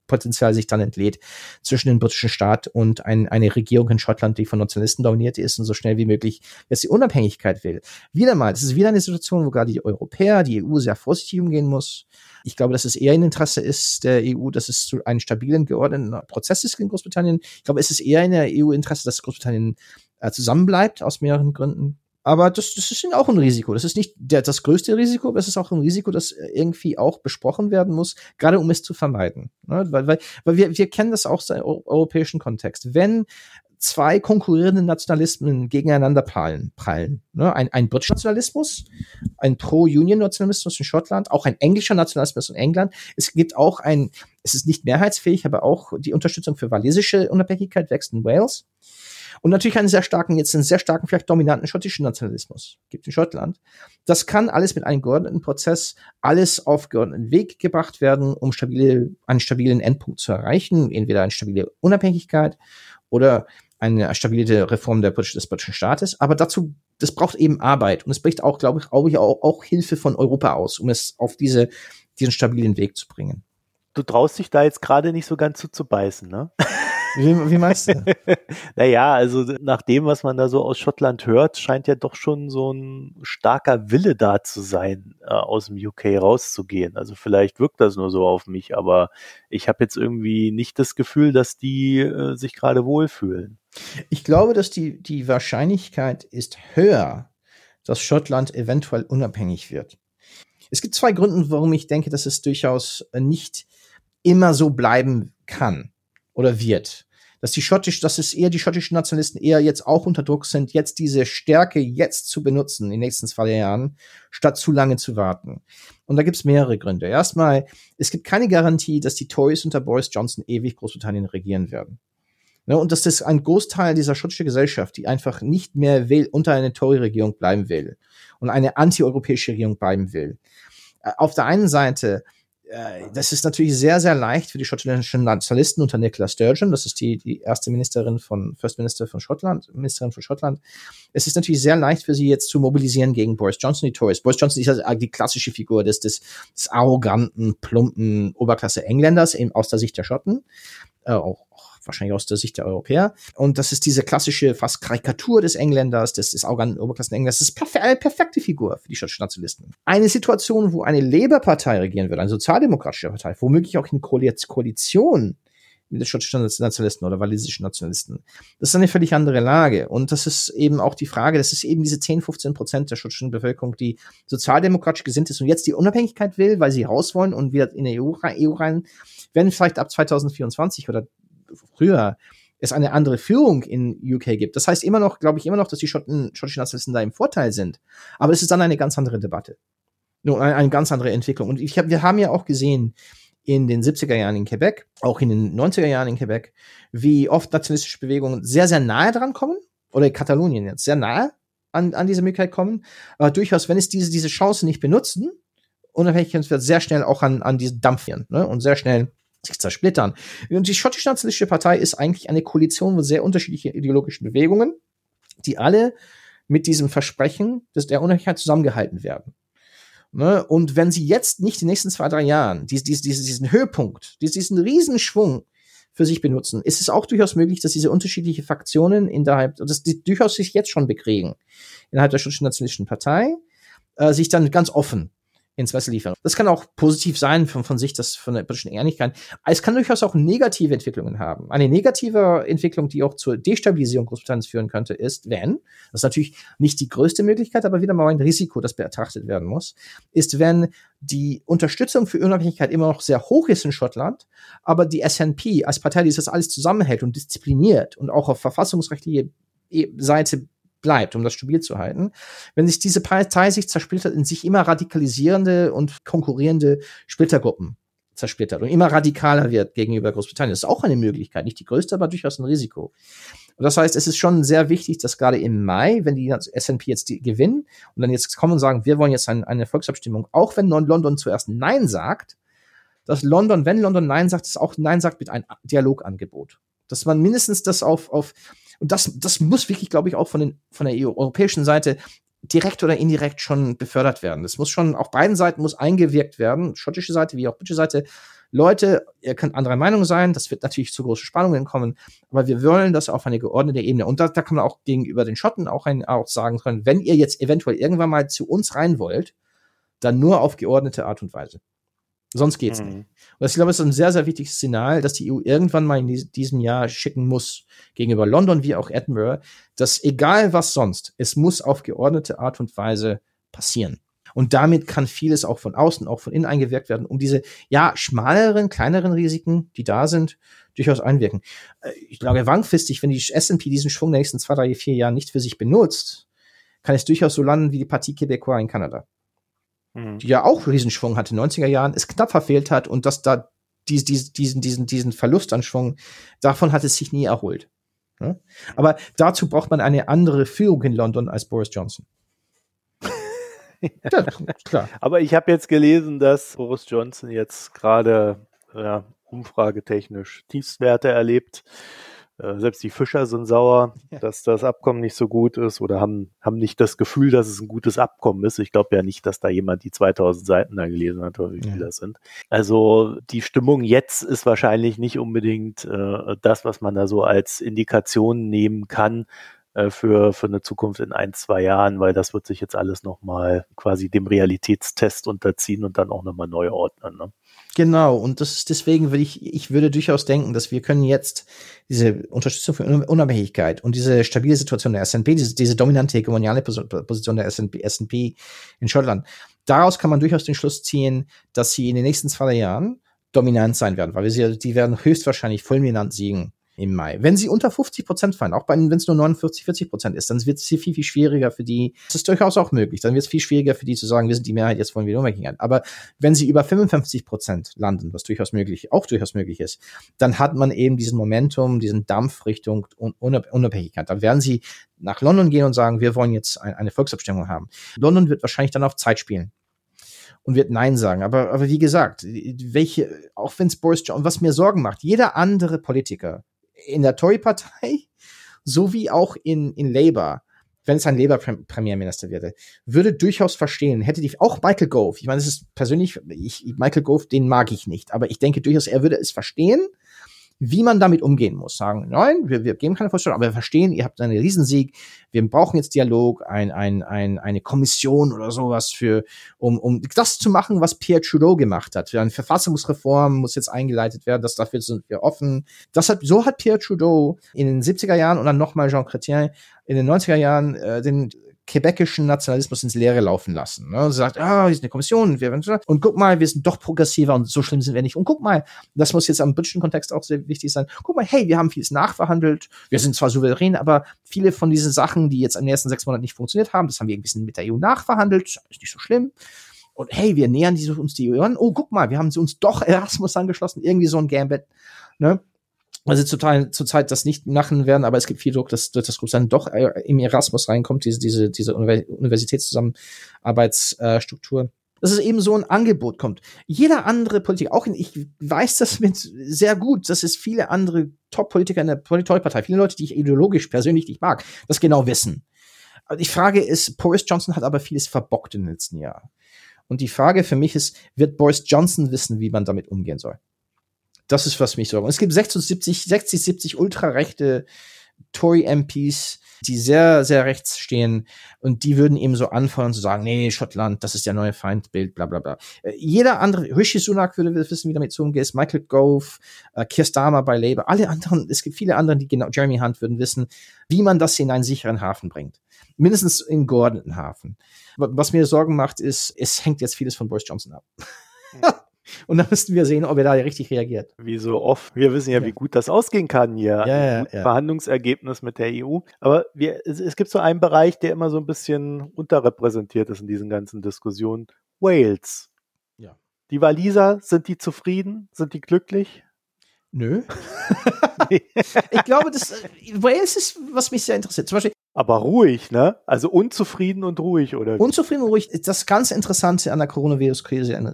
Konfliktpotenzial sich dann entlädt zwischen dem britischen Staat und ein, eine Regierung in Schottland, die von Nationalisten dominiert ist und so schnell wie möglich jetzt die Unabhängigkeit will. Wieder mal, das ist wieder eine Situation, wo gerade die Europäer, die EU sehr vorsichtig umgehen muss ich glaube, dass es eher ein Interesse ist der EU, dass es zu einem stabilen, geordneten Prozess ist in Großbritannien. Ich glaube, es ist eher in der EU-Interesse, dass Großbritannien äh, zusammenbleibt, aus mehreren Gründen. Aber das, das ist auch ein Risiko. Das ist nicht der, das größte Risiko, aber es ist auch ein Risiko, das irgendwie auch besprochen werden muss, gerade um es zu vermeiden. Ne? Weil, weil, weil wir, wir kennen das auch aus dem europäischen Kontext. Wenn zwei konkurrierende Nationalismen gegeneinander prallen. prallen ne? Ein, ein britischer Nationalismus, ein Pro-Union-Nationalismus in Schottland, auch ein englischer Nationalismus in England. Es gibt auch ein, es ist nicht mehrheitsfähig, aber auch die Unterstützung für walisische Unabhängigkeit wächst in Wales. Und natürlich einen sehr starken, jetzt einen sehr starken, vielleicht dominanten schottischen Nationalismus gibt in Schottland. Das kann alles mit einem geordneten Prozess, alles auf geordneten Weg gebracht werden, um stabile, einen stabilen Endpunkt zu erreichen, entweder eine stabile Unabhängigkeit oder eine stabile Reform der, des britischen Staates. Aber dazu, das braucht eben Arbeit. Und es bricht auch, glaube ich, auch, auch Hilfe von Europa aus, um es auf diese, diesen stabilen Weg zu bringen. Du traust dich da jetzt gerade nicht so ganz zu, zu beißen, ne? *laughs* Wie, wie meinst du? *laughs* naja, also nach dem, was man da so aus Schottland hört, scheint ja doch schon so ein starker Wille da zu sein, äh, aus dem UK rauszugehen. Also vielleicht wirkt das nur so auf mich, aber ich habe jetzt irgendwie nicht das Gefühl, dass die äh, sich gerade wohlfühlen. Ich glaube, dass die, die Wahrscheinlichkeit ist höher, dass Schottland eventuell unabhängig wird. Es gibt zwei Gründe, warum ich denke, dass es durchaus nicht immer so bleiben kann oder wird. Dass die schottisch, dass es eher die schottischen Nationalisten eher jetzt auch unter Druck sind, jetzt diese Stärke jetzt zu benutzen in den nächsten zwei Jahren, statt zu lange zu warten. Und da gibt es mehrere Gründe. Erstmal, es gibt keine Garantie, dass die Tories unter Boris Johnson ewig Großbritannien regieren werden. Ne, und dass das ein Großteil dieser schottischen Gesellschaft, die einfach nicht mehr will, unter eine Tory-Regierung bleiben will und eine anti-europäische Regierung bleiben will. Äh, auf der einen Seite das ist natürlich sehr, sehr leicht für die schottischen Nationalisten unter Nicola Sturgeon. Das ist die, die erste Ministerin von, First Minister von Schottland, Ministerin von Schottland. Es ist natürlich sehr leicht für sie jetzt zu mobilisieren gegen Boris Johnson, die Tories. Boris Johnson ist ja die klassische Figur des, des, des arroganten, plumpen Oberklasse Engländers eben aus der Sicht der Schotten. Äh, auch, wahrscheinlich aus der Sicht der Europäer. Und das ist diese klassische fast Karikatur des Engländers, des, des arroganten Oberklassen-Engländers. Das ist perfe eine perfekte Figur für die schottischen Nationalisten. Eine Situation, wo eine Labour-Partei regieren würde, eine sozialdemokratische Partei, womöglich auch in Koalition mit den schottischen Nationalisten oder walisischen Nationalisten. Das ist eine völlig andere Lage. Und das ist eben auch die Frage, das ist eben diese 10, 15 Prozent der schottischen Bevölkerung, die sozialdemokratisch gesinnt ist und jetzt die Unabhängigkeit will, weil sie raus wollen und wieder in die EU, EU rein, wenn vielleicht ab 2024 oder früher es eine andere Führung in UK gibt. Das heißt immer noch, glaube ich, immer noch, dass die Schotten, schottischen Nationalisten da im Vorteil sind. Aber es ist dann eine ganz andere Debatte. Nur eine, eine ganz andere Entwicklung. Und ich hab, wir haben ja auch gesehen, in den 70er Jahren in Quebec, auch in den 90er Jahren in Quebec, wie oft nationalistische Bewegungen sehr, sehr nahe dran kommen, oder Katalonien jetzt, sehr nahe an, an diese Möglichkeit kommen, aber durchaus, wenn es diese, diese Chance nicht benutzen, Unabhängigkeit wird sehr schnell auch an, an diesen Dampfieren ne? und sehr schnell sich zersplittern. Und die schottische nationalistische Partei ist eigentlich eine Koalition mit sehr unterschiedlichen ideologischen Bewegungen, die alle mit diesem Versprechen des, der Unabhängigkeit zusammengehalten werden. Ne? Und wenn sie jetzt nicht in den nächsten zwei, drei Jahren dies, dies, dies, diesen Höhepunkt, diesen Riesenschwung für sich benutzen, ist es auch durchaus möglich, dass diese unterschiedlichen Faktionen innerhalb, dass die durchaus sich jetzt schon bekriegen, innerhalb der schottischen nationalistischen Partei, äh, sich dann ganz offen ins Wasser liefern. Das kann auch positiv sein von, von Sicht des, von der britischen Ehrlichkeit. Es kann durchaus auch negative Entwicklungen haben. Eine negative Entwicklung, die auch zur Destabilisierung Großbritanniens führen könnte, ist, wenn, das ist natürlich nicht die größte Möglichkeit, aber wieder mal ein Risiko, das betrachtet werden muss, ist, wenn die Unterstützung für Unabhängigkeit immer noch sehr hoch ist in Schottland, aber die SNP als Partei, die das alles zusammenhält und diszipliniert und auch auf verfassungsrechtliche Seite bleibt, um das stabil zu halten, wenn sich diese Partei sich zersplittert in sich immer radikalisierende und konkurrierende Splittergruppen zersplittert und immer radikaler wird gegenüber Großbritannien. Das ist auch eine Möglichkeit, nicht die größte, aber durchaus ein Risiko. Und das heißt, es ist schon sehr wichtig, dass gerade im Mai, wenn die S&P jetzt die gewinnen und dann jetzt kommen und sagen, wir wollen jetzt ein, eine Volksabstimmung, auch wenn London zuerst Nein sagt, dass London, wenn London Nein sagt, es auch Nein sagt mit einem Dialogangebot. Dass man mindestens das auf, auf und das, das muss wirklich, glaube ich, auch von, den, von der EU, europäischen Seite direkt oder indirekt schon befördert werden. Das muss schon auf beiden Seiten muss eingewirkt werden, schottische Seite wie auch britische Seite. Leute, ihr könnt anderer Meinung sein, das wird natürlich zu großen Spannungen kommen, aber wir wollen das auf eine geordnete Ebene. Und da, da kann man auch gegenüber den Schotten auch, ein, auch sagen können, wenn ihr jetzt eventuell irgendwann mal zu uns rein wollt, dann nur auf geordnete Art und Weise. Sonst geht's mhm. nicht. Und ich glaube, es ist ein sehr, sehr wichtiges Signal, dass die EU irgendwann mal in diesem Jahr schicken muss, gegenüber London wie auch Edinburgh, dass egal was sonst, es muss auf geordnete Art und Weise passieren. Und damit kann vieles auch von außen, auch von innen eingewirkt werden, um diese, ja, schmaleren, kleineren Risiken, die da sind, durchaus einwirken. Äh, ich glaube, langfristig, wenn die S&P diesen Schwung der nächsten zwei, drei, vier Jahren nicht für sich benutzt, kann es durchaus so landen wie die Partie Québécois in Kanada mhm. die ja auch Riesenschwung hatte in den 90er Jahren, es knapp verfehlt hat und dass da dies, dies, diesen, diesen, diesen Verlust an Schwung, davon hat es sich nie erholt. Ja? Aber dazu braucht man eine andere Führung in London als Boris Johnson. *laughs* ja, klar. Aber ich habe jetzt gelesen, dass Boris Johnson jetzt gerade ja, umfragetechnisch Tiefstwerte erlebt. Äh, selbst die Fischer sind sauer, ja. dass das Abkommen nicht so gut ist oder haben, haben nicht das Gefühl, dass es ein gutes Abkommen ist. Ich glaube ja nicht, dass da jemand die 2000 Seiten da gelesen hat oder wie viele ja. das sind. Also die Stimmung jetzt ist wahrscheinlich nicht unbedingt äh, das, was man da so als Indikation nehmen kann, äh, für, für eine Zukunft in ein, zwei Jahren, weil das wird sich jetzt alles nochmal quasi dem Realitätstest unterziehen und dann auch nochmal neu ordnen. Ne? Genau, und das ist deswegen würde ich, ich würde durchaus denken, dass wir können jetzt diese Unterstützung für Unabhängigkeit und diese stabile Situation der SNP, diese, diese dominante hegemoniale Position der SNP in Schottland, daraus kann man durchaus den Schluss ziehen, dass sie in den nächsten zwei Jahren dominant sein werden, weil wir sie, die werden höchstwahrscheinlich fulminant siegen im Mai. Wenn sie unter 50 Prozent fallen, auch wenn es nur 49, 40 Prozent ist, dann wird es viel, viel schwieriger für die. Das ist durchaus auch möglich. Dann wird es viel schwieriger für die zu sagen, wir sind die Mehrheit, jetzt wollen wir Unabhängigkeit. Aber wenn sie über 55 Prozent landen, was durchaus möglich, auch durchaus möglich ist, dann hat man eben diesen Momentum, diesen Dampf Richtung Unabhängigkeit. Dann werden sie nach London gehen und sagen, wir wollen jetzt eine Volksabstimmung haben. London wird wahrscheinlich dann auf Zeit spielen und wird Nein sagen. Aber, aber wie gesagt, welche, auch wenn es Boris Johnson, was mir Sorgen macht, jeder andere Politiker in der Tory-Partei *laughs* sowie auch in, in Labour, wenn es ein Labour-Premierminister wäre, würde durchaus verstehen, hätte die, auch Michael Gove, ich meine, es ist persönlich, ich, Michael Gove, den mag ich nicht, aber ich denke durchaus, er würde es verstehen, wie man damit umgehen muss. Sagen, nein, wir, wir geben keine Vorstellung, aber wir verstehen, ihr habt einen Riesensieg, wir brauchen jetzt Dialog, ein, ein, ein, eine Kommission oder sowas für, um, um das zu machen, was Pierre Trudeau gemacht hat. Eine Verfassungsreform muss jetzt eingeleitet werden, das dafür sind wir offen. Das hat, so hat Pierre Trudeau in den 70er Jahren und dann nochmal Jean Chrétien in den 90er Jahren äh, den quebecischen Nationalismus ins Leere laufen lassen. Ne? Sie sagt, ah, hier ist eine Kommission, wir, und guck mal, wir sind doch progressiver und so schlimm sind wir nicht. Und guck mal, das muss jetzt am britischen Kontext auch sehr wichtig sein. Guck mal, hey, wir haben vieles nachverhandelt, wir sind zwar souverän, aber viele von diesen Sachen, die jetzt in den ersten sechs Monaten nicht funktioniert haben, das haben wir ein bisschen mit der EU nachverhandelt, ist nicht so schlimm. Und hey, wir nähern uns die EU an. Oh, guck mal, wir haben uns doch Erasmus angeschlossen, irgendwie so ein Gambit. Ne? Sie zurzeit, zurzeit das nicht machen werden, aber es gibt viel Druck, dass, dass Großbritannien doch äh, im Erasmus reinkommt, diese, diese, diese Universitätszusammenarbeitsstruktur. Dass es eben so ein Angebot kommt. Jeder andere Politiker, auch in, ich weiß das mit sehr gut, dass es viele andere Top-Politiker in der Tory-Partei, viele Leute, die ich ideologisch persönlich nicht mag, das genau wissen. Die Frage ist, Boris Johnson hat aber vieles verbockt in den letzten Jahren. Und die Frage für mich ist, wird Boris Johnson wissen, wie man damit umgehen soll? Das ist, was mich sorgt. Und es gibt 76, 60, 70 ultrarechte Tory-MPs, die sehr, sehr rechts stehen und die würden eben so anfangen zu sagen, nee, Schottland, das ist der neue Feindbild, bla bla bla. Äh, jeder andere, Rishi Sunak würde wissen, wie damit zu umgehen ist, Michael Gove, äh, Keir Starmer bei Labour, alle anderen, es gibt viele andere, die genau, Jeremy Hunt würden wissen, wie man das in einen sicheren Hafen bringt. Mindestens in geordneten Hafen. Was mir Sorgen macht, ist, es hängt jetzt vieles von Boris Johnson ab. *laughs* Und dann müssten wir sehen, ob er da richtig reagiert. Wie so oft. Wir wissen ja, ja. wie gut das ausgehen kann hier. Ja, ja, ja. Verhandlungsergebnis mit der EU. Aber wir, es, es, gibt so einen Bereich, der immer so ein bisschen unterrepräsentiert ist in diesen ganzen Diskussionen. Wales. Ja. Die Waliser, sind die zufrieden? Sind die glücklich? Nö. *laughs* ich glaube, das Wales ist, was mich sehr interessiert. Zum Beispiel. Aber ruhig, ne? Also unzufrieden und ruhig, oder? Unzufrieden und ruhig. Das ganz Interessante an der Coronavirus-Krise in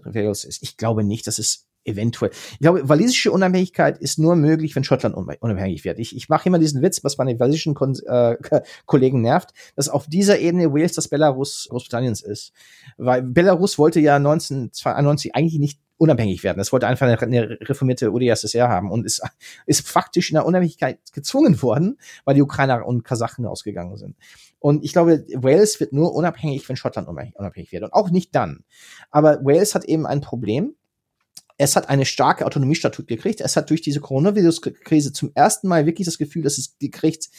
ist, ich glaube nicht, dass es eventuell. Ich glaube, walisische Unabhängigkeit ist nur möglich, wenn Schottland unabhängig wird. Ich, ich mache immer diesen Witz, was meine walisischen Kon äh, *laughs* Kollegen nervt, dass auf dieser Ebene Wales das Belarus Großbritanniens ist. Weil Belarus wollte ja 1992 eigentlich nicht unabhängig werden. Es wollte einfach eine, eine reformierte UdSSR haben und ist, ist faktisch in der Unabhängigkeit gezwungen worden, weil die Ukrainer und Kasachen ausgegangen sind. Und ich glaube, Wales wird nur unabhängig, wenn Schottland unabhängig wird. Und auch nicht dann. Aber Wales hat eben ein Problem. Es hat eine starke Autonomiestatut gekriegt. Es hat durch diese Coronavirus-Krise zum ersten Mal wirklich das Gefühl, dass es gekriegt,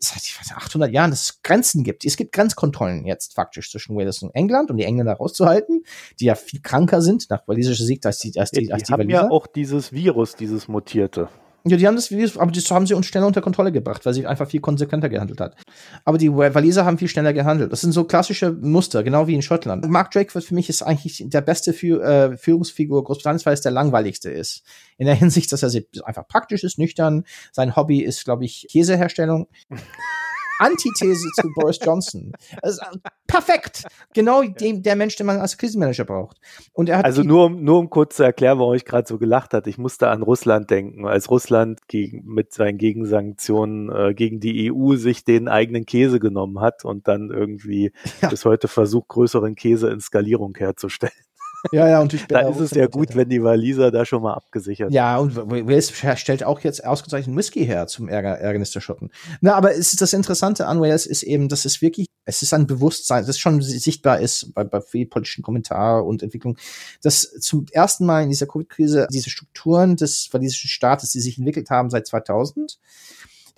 seit 800 Jahren, dass es Grenzen gibt. Es gibt Grenzkontrollen jetzt faktisch zwischen Wales und England, um die Engländer rauszuhalten, die ja viel kranker sind nach walisischer Sicht als die, als die, die, als die haben Waliser. ja auch dieses Virus, dieses mutierte. Ja, die haben das, aber das haben sie uns schneller unter Kontrolle gebracht, weil sie einfach viel konsequenter gehandelt hat. Aber die Waliser haben viel schneller gehandelt. Das sind so klassische Muster, genau wie in Schottland. Mark Drake für mich ist eigentlich der beste Führ äh, Führungsfigur Großbritanniens, weil es der langweiligste ist. In der Hinsicht, dass er einfach praktisch ist, nüchtern. Sein Hobby ist, glaube ich, Käseherstellung. *laughs* Antithese zu Boris Johnson. Also, perfekt. Genau dem, der Mensch, den man als Krisenmanager braucht. Und er hat also nur, um, nur um kurz zu erklären, warum ich gerade so gelacht hat. Ich musste an Russland denken, als Russland gegen, mit seinen Gegensanktionen äh, gegen die EU sich den eigenen Käse genommen hat und dann irgendwie ja. bis heute versucht, größeren Käse in Skalierung herzustellen. Ja, ja, und da ist es ja gut, wenn die Waliser da schon mal abgesichert Ja, und Wales stellt auch jetzt ausgezeichneten Whisky her zum Ärger, Ärgernis der Schotten. Na, aber es ist das Interessante an Wales ist eben, dass es wirklich, es ist ein Bewusstsein, das schon sichtbar ist bei, bei viel politischen Kommentar und Entwicklung, dass zum ersten Mal in dieser Covid-Krise diese Strukturen des walisischen Staates, die sich entwickelt haben seit 2000,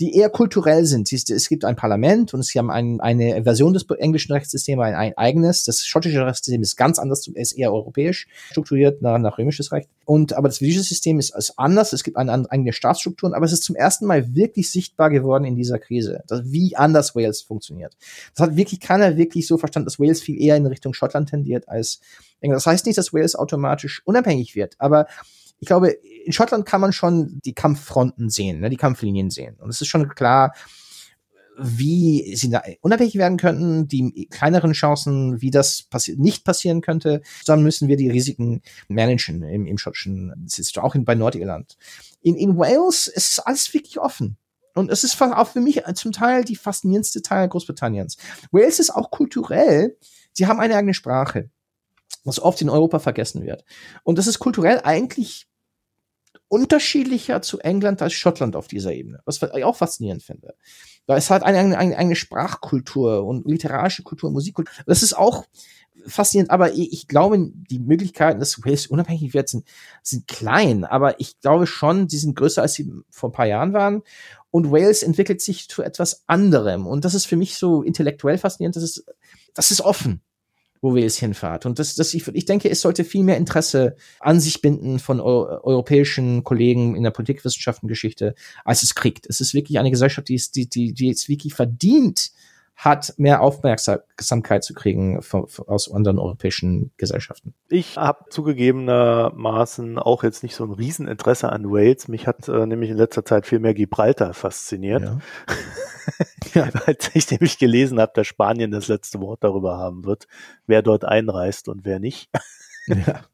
die eher kulturell sind. Es gibt ein Parlament und sie haben ein, eine Version des englischen Rechtssystems, ein, ein, eigenes. Das schottische Rechtssystem ist ganz anders, ist eher europäisch strukturiert nach, nach römisches Recht. Und aber das walisische System ist, ist anders. Es gibt eine, eine eigene Staatsstrukturen, aber es ist zum ersten Mal wirklich sichtbar geworden in dieser Krise, dass, wie anders Wales funktioniert. Das hat wirklich keiner wirklich so verstanden, dass Wales viel eher in Richtung Schottland tendiert als England. Das heißt nicht, dass Wales automatisch unabhängig wird, aber ich glaube, in Schottland kann man schon die Kampffronten sehen, ne, die Kampflinien sehen. Und es ist schon klar, wie sie unabhängig werden könnten, die kleineren Chancen, wie das passi nicht passieren könnte. Dann müssen wir die Risiken managen im, im schottischen, ist auch in, bei Nordirland. In, in Wales ist alles wirklich offen. Und es ist auch für mich zum Teil die faszinierendste Teil Großbritanniens. Wales ist auch kulturell, sie haben eine eigene Sprache, was oft in Europa vergessen wird. Und das ist kulturell eigentlich unterschiedlicher zu England als Schottland auf dieser Ebene, was ich auch faszinierend finde. Da ist halt eine, eine, eine Sprachkultur und literarische Kultur, Musikkultur. Das ist auch faszinierend, aber ich, ich glaube, die Möglichkeiten, dass Wales unabhängig wird, sind, sind klein, aber ich glaube schon, sie sind größer, als sie vor ein paar Jahren waren. Und Wales entwickelt sich zu etwas anderem. Und das ist für mich so intellektuell faszinierend, das ist, das ist offen wo wir jetzt hinfahrt. Und das, das, ich, ich denke, es sollte viel mehr Interesse an sich binden von eu europäischen Kollegen in der Politikwissenschaftengeschichte, als es kriegt. Es ist wirklich eine Gesellschaft, die, ist, die, die, die jetzt wirklich verdient, hat, mehr Aufmerksamkeit zu kriegen von, von, aus anderen europäischen Gesellschaften. Ich habe zugegebenermaßen auch jetzt nicht so ein Rieseninteresse an Wales. Mich hat äh, nämlich in letzter Zeit viel mehr Gibraltar fasziniert. Ja. *laughs* ja. Als ich nämlich gelesen habe, dass Spanien das letzte Wort darüber haben wird, wer dort einreist und wer nicht. Ja. *laughs*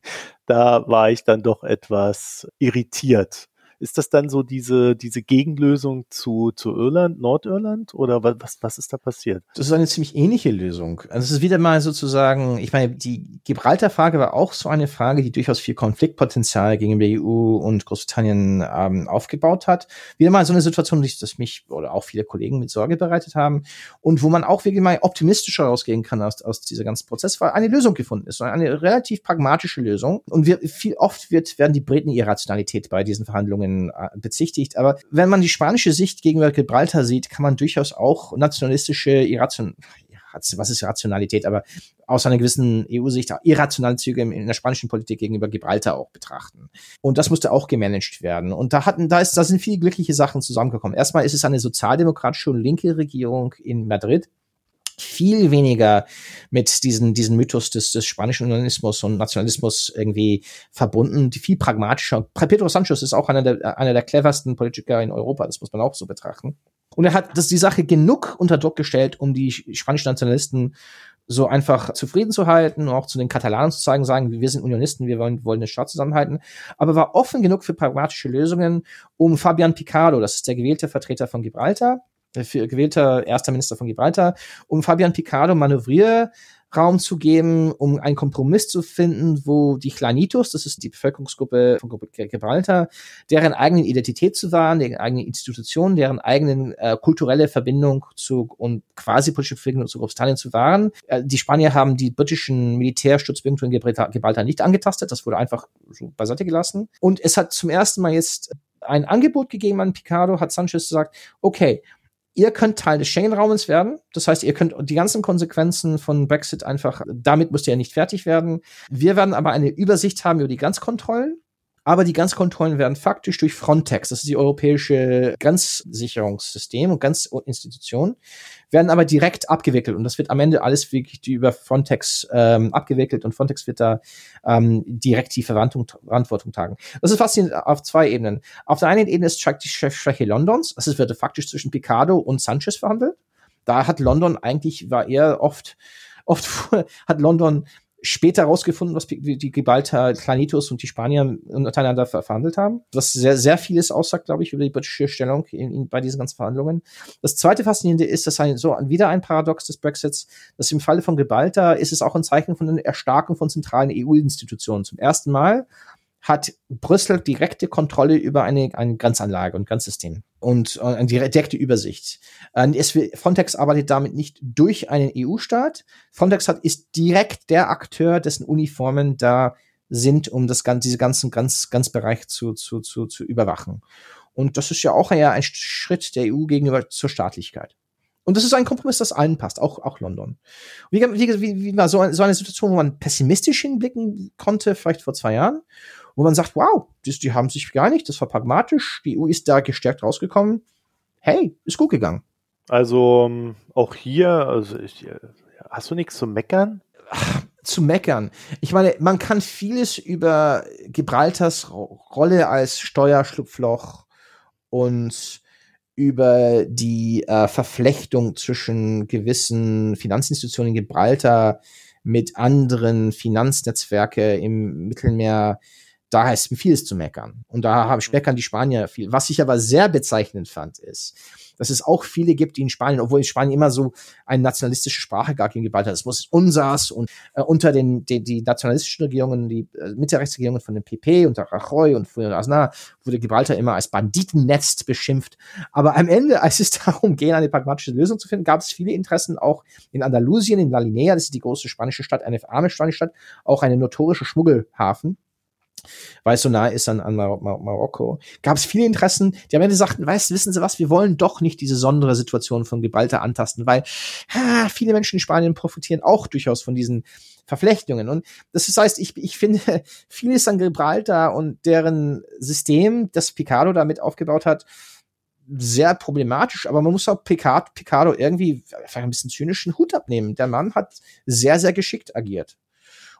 Da war ich dann doch etwas irritiert ist das dann so diese, diese Gegenlösung zu, zu Irland, Nordirland oder was, was ist da passiert? Das ist eine ziemlich ähnliche Lösung. Also es ist wieder mal sozusagen, ich meine, die Gibraltar-Frage war auch so eine Frage, die durchaus viel Konfliktpotenzial gegen die EU und Großbritannien ähm, aufgebaut hat. Wieder mal so eine Situation, die das mich oder auch viele Kollegen mit Sorge bereitet haben und wo man auch wirklich mal optimistischer rausgehen kann aus, aus dieser ganzen Prozess, weil eine Lösung gefunden ist, eine relativ pragmatische Lösung. Und wir, viel oft wird, werden die Briten Irrationalität bei diesen Verhandlungen Verhandlungen äh, bezichtigt. Aber wenn man die spanische Sicht gegenüber Gibraltar sieht, kann man durchaus auch nationalistische Irration was ist Rationalität, aber aus einer gewissen EU-Sicht irrationale Züge in der spanischen Politik gegenüber Gibraltar auch betrachten. Und das musste auch gemanagt werden. Und da hatten, da ist, da sind viele glückliche Sachen zusammengekommen. Erstmal ist es eine sozialdemokratische und linke Regierung in Madrid, viel weniger mit diesen, diesen Mythos des, des spanischen Unionismus und Nationalismus irgendwie verbunden, die viel pragmatischer. Pedro Sanchez ist auch einer der, einer der cleversten Politiker in Europa, das muss man auch so betrachten. Und er hat das die Sache genug unter Druck gestellt, um die spanischen Nationalisten so einfach zufrieden zu halten und auch zu den Katalanen zu zeigen, sagen, wir sind Unionisten, wir wollen, wollen den Staat zusammenhalten, aber war offen genug für pragmatische Lösungen, um Fabian Picado, das ist der gewählte Vertreter von Gibraltar, gewählter erster Minister von Gibraltar, um Fabian Picado Manövrierraum zu geben, um einen Kompromiss zu finden, wo die Chlanitos, das ist die Bevölkerungsgruppe von Gibraltar, deren eigenen Identität zu wahren, deren eigenen Institutionen, deren eigenen äh, kulturelle Verbindung zu und quasi politische Verbindung zu Großbritannien zu wahren. Äh, die Spanier haben die britischen Militärstützpunkte in Gibraltar, nicht angetastet, das wurde einfach so beiseite gelassen. Und es hat zum ersten Mal jetzt ein Angebot gegeben an Picado, hat Sanchez gesagt, okay, ihr könnt Teil des Schengen-Raumes werden. Das heißt, ihr könnt die ganzen Konsequenzen von Brexit einfach, damit müsst ihr ja nicht fertig werden. Wir werden aber eine Übersicht haben über die Grenzkontrollen aber die Grenzkontrollen werden faktisch durch Frontex, das ist die europäische Grenzsicherungssystem und Grenzinstitution, werden aber direkt abgewickelt und das wird am Ende alles wirklich über Frontex ähm, abgewickelt und Frontex wird da ähm, direkt die Verantwortung tragen. Das ist faszinierend auf zwei Ebenen. Auf der einen Ebene ist die Schwäche Londons, das wird faktisch zwischen Picado und Sanchez verhandelt. Da hat London eigentlich, war eher oft, oft *laughs* hat London später herausgefunden, was die Gibraltar, Clanitos und die Spanier untereinander verhandelt haben, was sehr, sehr vieles aussagt, glaube ich, über die britische Stellung in, in, bei diesen ganzen Verhandlungen. Das zweite Faszinierende ist, dass ein, so wieder ein Paradox des Brexits, dass im Falle von Gibraltar ist es auch ein Zeichen von einer Erstarkung von zentralen EU-Institutionen. Zum ersten Mal hat Brüssel direkte Kontrolle über eine, eine Grenzanlage und Grenzsystem und äh, eine direkte Übersicht. Äh, es, Frontex arbeitet damit nicht durch einen EU-Staat. Frontex hat, ist direkt der Akteur, dessen Uniformen da sind, um das ganze, diese ganzen ganz, ganz Bereich zu, zu, zu, zu überwachen. Und das ist ja auch eher ein Schritt der EU gegenüber zur Staatlichkeit. Und das ist ein Kompromiss, das allen passt, auch, auch London. Wie, wie, wie, war so, so eine Situation, wo man pessimistisch hinblicken konnte, vielleicht vor zwei Jahren, wo man sagt, wow, die, die haben sich gar nicht, das war pragmatisch, die EU ist da gestärkt rausgekommen. Hey, ist gut gegangen. Also ähm, auch hier, also ich, äh, hast du nichts zu meckern? Ach, zu meckern. Ich meine, man kann vieles über Gibraltars Rolle als Steuerschlupfloch und über die äh, Verflechtung zwischen gewissen Finanzinstitutionen in Gibraltar mit anderen Finanznetzwerke im Mittelmeer da ist vieles zu meckern. Und da habe ich meckern die Spanier viel. Was ich aber sehr bezeichnend fand, ist, dass es auch viele gibt, die in Spanien, obwohl in Spanien immer so eine nationalistische Sprache gar geballt hat, es muss unsers und äh, unter den, den die nationalistischen Regierungen, die äh, Mitte-Rechtsregierungen von dem PP und der Rajoy und von Aznar wurde Gibraltar immer als Banditennetz beschimpft. Aber am Ende, *laughs* als es darum ging, eine pragmatische Lösung zu finden, gab es viele Interessen auch in Andalusien, in La Linea, das ist die große spanische Stadt, eine arme spanische Stadt, auch eine notorische Schmuggelhafen weil es so nah ist an, an Mar Mar Marokko, gab es viele Interessen, die am Ende sagten, weißt, wissen Sie was, wir wollen doch nicht diese besondere Situation von Gibraltar antasten, weil ha, viele Menschen in Spanien profitieren auch durchaus von diesen Verflechtungen. Und das heißt, ich, ich finde *laughs* vieles an Gibraltar und deren System, das Picado damit aufgebaut hat, sehr problematisch, aber man muss auch Picard, Picado irgendwie vielleicht ein bisschen zynischen Hut abnehmen. Der Mann hat sehr, sehr geschickt agiert.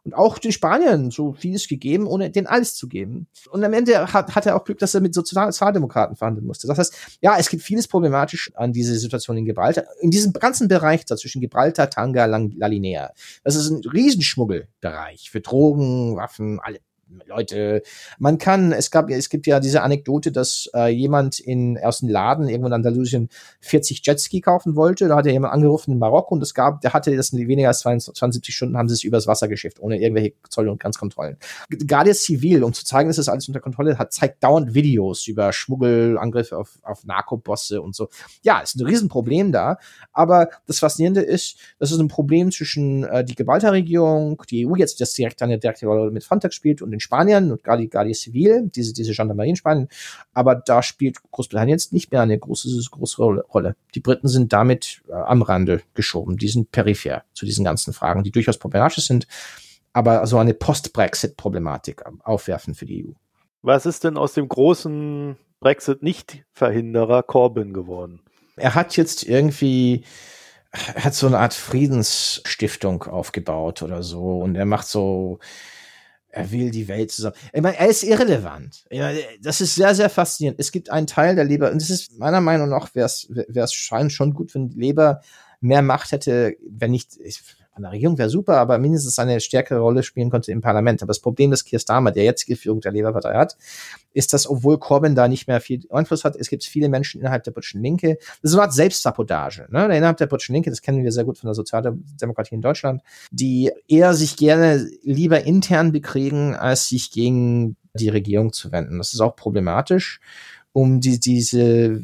Und auch den Spaniern so vieles gegeben, ohne den alles zu geben. Und am Ende hat, hat er auch Glück, dass er mit Sozialdemokraten verhandeln musste. Das heißt, ja, es gibt vieles problematisch an diese Situation in Gibraltar. In diesem ganzen Bereich da zwischen Gibraltar, Tanga, La Linea. Das ist ein Riesenschmuggelbereich für Drogen, Waffen, alle, Leute, man kann, es gab, es gibt ja diese Anekdote, dass äh, jemand in aus dem Laden irgendwo in Andalusien 40 Jetski kaufen wollte. Da hat er jemand angerufen in Marokko und es gab, der hatte das in weniger als 72 Stunden, haben sie es übers Wasser geschifft, ohne irgendwelche Zoll- und Grenzkontrollen. Guardia Civil, um zu zeigen, dass das alles unter Kontrolle hat, zeigt dauernd Videos über Schmuggelangriffe auf, auf Narkobosse und so. Ja, ist ein Riesenproblem da. Aber das Faszinierende ist, das ist ein Problem zwischen äh, die Gibraltar-Regierung, die EU jetzt, das direkt eine direkte Rolle mit Frontex spielt und den Spaniern und Guardia, Guardia Civil, diese, diese Gendarmerie in Spanien. Aber da spielt Großbritannien jetzt nicht mehr eine große, große Rolle. Die Briten sind damit äh, am Rande geschoben. Die sind peripher zu diesen ganzen Fragen, die durchaus problematisch sind, aber so eine Post-Brexit-Problematik aufwerfen für die EU. Was ist denn aus dem großen Brexit-Nicht-Verhinderer Corbyn geworden? Er hat jetzt irgendwie er hat so eine Art Friedensstiftung aufgebaut oder so und er macht so er will die Welt zusammen. Ich meine, er ist irrelevant. Das ist sehr, sehr faszinierend. Es gibt einen Teil der Leber, und es ist meiner Meinung nach, wäre es scheint schon gut, wenn die Leber mehr Macht hätte, wenn nicht, an der Regierung wäre super, aber mindestens eine stärkere Rolle spielen konnte im Parlament. Aber das Problem, das Keir Starmer, der jetzige Führung der Labour-Partei hat, ist, dass obwohl Corbyn da nicht mehr viel Einfluss hat, es gibt viele Menschen innerhalb der britischen Linke. Das ist eine Art Selbstsabotage. Ne? Innerhalb der britischen Linke, das kennen wir sehr gut von der Sozialdemokratie in Deutschland, die eher sich gerne lieber intern bekriegen, als sich gegen die Regierung zu wenden. Das ist auch problematisch, um die, diese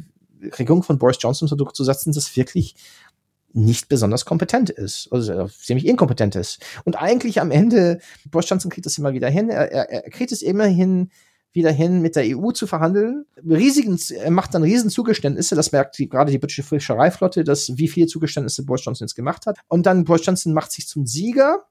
Regierung von Boris Johnson so durchzusetzen, dass wirklich nicht besonders kompetent ist, also ziemlich inkompetent ist. Und eigentlich am Ende, Boris Johnson kriegt es immer wieder hin, er, er, er kriegt es immerhin wieder hin, mit der EU zu verhandeln. Riesigen, er macht dann riesen Zugeständnisse, das merkt die, gerade die britische Fischereiflotte, dass wie viele Zugeständnisse Boris Johnson jetzt gemacht hat. Und dann Boris Johnson macht sich zum Sieger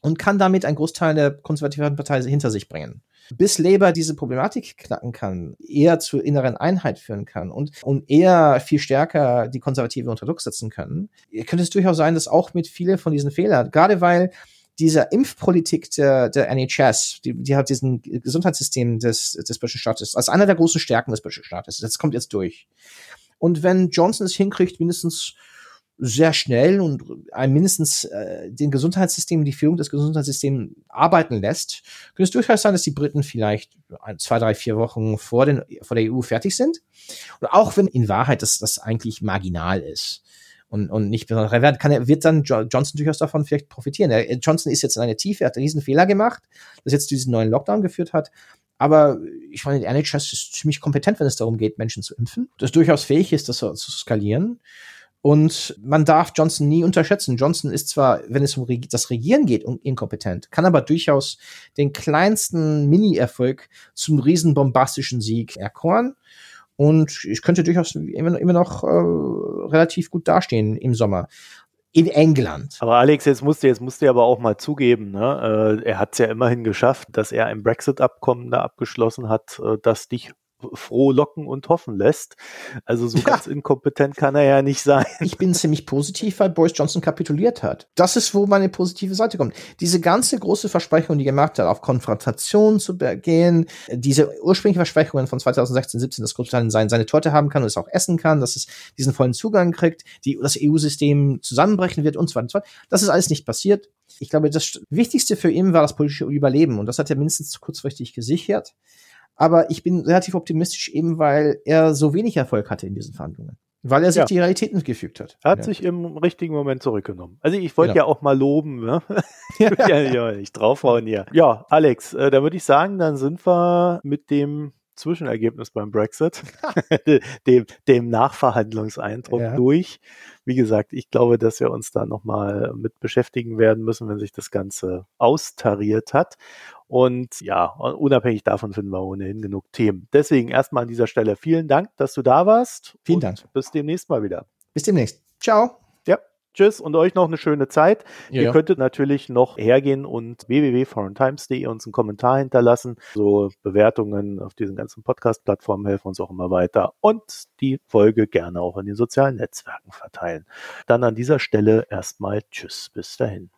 und kann damit einen Großteil der konservativen Partei hinter sich bringen bis Labour diese Problematik knacken kann, eher zur inneren Einheit führen kann und, und eher viel stärker die Konservative unter Druck setzen können, könnte es durchaus sein, dass auch mit viele von diesen Fehlern, gerade weil dieser Impfpolitik der, der NHS, die, die hat diesen Gesundheitssystem des, des britischen Staates als einer der großen Stärken des britischen Staates. Das kommt jetzt durch. Und wenn Johnson es hinkriegt, mindestens sehr schnell und mindestens äh, den Gesundheitssystem, die Führung des Gesundheitssystems arbeiten lässt, könnte es durchaus sein, dass die Briten vielleicht ein, zwei, drei, vier Wochen vor, den, vor der EU fertig sind. Und auch wenn in Wahrheit das, das eigentlich marginal ist und, und nicht besonders relevant, kann er, wird dann Johnson durchaus davon vielleicht profitieren. Er, Johnson ist jetzt in eine Tiefe, er hat einen riesen Fehler gemacht, das jetzt diesen neuen Lockdown geführt hat. Aber ich meine, der NHS ist ziemlich kompetent, wenn es darum geht, Menschen zu impfen. Das durchaus fähig ist, das zu skalieren. Und man darf Johnson nie unterschätzen. Johnson ist zwar, wenn es um das Regieren geht, inkompetent, kann aber durchaus den kleinsten Mini-Erfolg zum riesen bombastischen Sieg erkoren. Und ich könnte durchaus immer, immer noch äh, relativ gut dastehen im Sommer in England. Aber Alex, jetzt musst du, jetzt musst du aber auch mal zugeben, ne? Äh, er hat es ja immerhin geschafft, dass er ein Brexit-Abkommen da abgeschlossen hat, äh, das dich frohlocken und hoffen lässt. Also so ja. *laughs* ganz inkompetent kann er ja nicht sein. Ich bin ziemlich positiv, weil Boris Johnson kapituliert hat. Das ist, wo meine positive Seite kommt. Diese ganze große Versprechung, die er gemacht hat, auf Konfrontation zu gehen, diese ursprünglichen Versprechungen von 2016, 17, dass Großbritannien seine, seine Torte haben kann und es auch essen kann, dass es diesen vollen Zugang kriegt, die, das EU-System zusammenbrechen wird und so weiter und so weiter. Das ist alles nicht passiert. Ich glaube, das Wichtigste für ihn war das politische Überleben und das hat er mindestens kurzfristig gesichert. Aber ich bin relativ optimistisch, eben weil er so wenig Erfolg hatte in diesen Verhandlungen. Weil er sich ja. die Realitäten gefügt hat. Er hat ja. sich im richtigen Moment zurückgenommen. Also ich wollte genau. ja auch mal loben, ne? *laughs* ja, ja, nicht draufhauen hier. Ja, Alex, äh, da würde ich sagen, dann sind wir mit dem Zwischenergebnis beim Brexit, *laughs* dem, dem Nachverhandlungseindruck ja. durch. Wie gesagt, ich glaube, dass wir uns da nochmal mit beschäftigen werden müssen, wenn sich das Ganze austariert hat. Und ja, unabhängig davon finden wir ohnehin genug Themen. Deswegen erstmal an dieser Stelle vielen Dank, dass du da warst. Vielen Dank. Bis demnächst mal wieder. Bis demnächst. Ciao. Tschüss und euch noch eine schöne Zeit. Ja, Ihr ja. könntet natürlich noch hergehen und www.foreigntimes.de uns einen Kommentar hinterlassen. So Bewertungen auf diesen ganzen Podcast-Plattformen helfen uns auch immer weiter und die Folge gerne auch in den sozialen Netzwerken verteilen. Dann an dieser Stelle erstmal Tschüss. Bis dahin.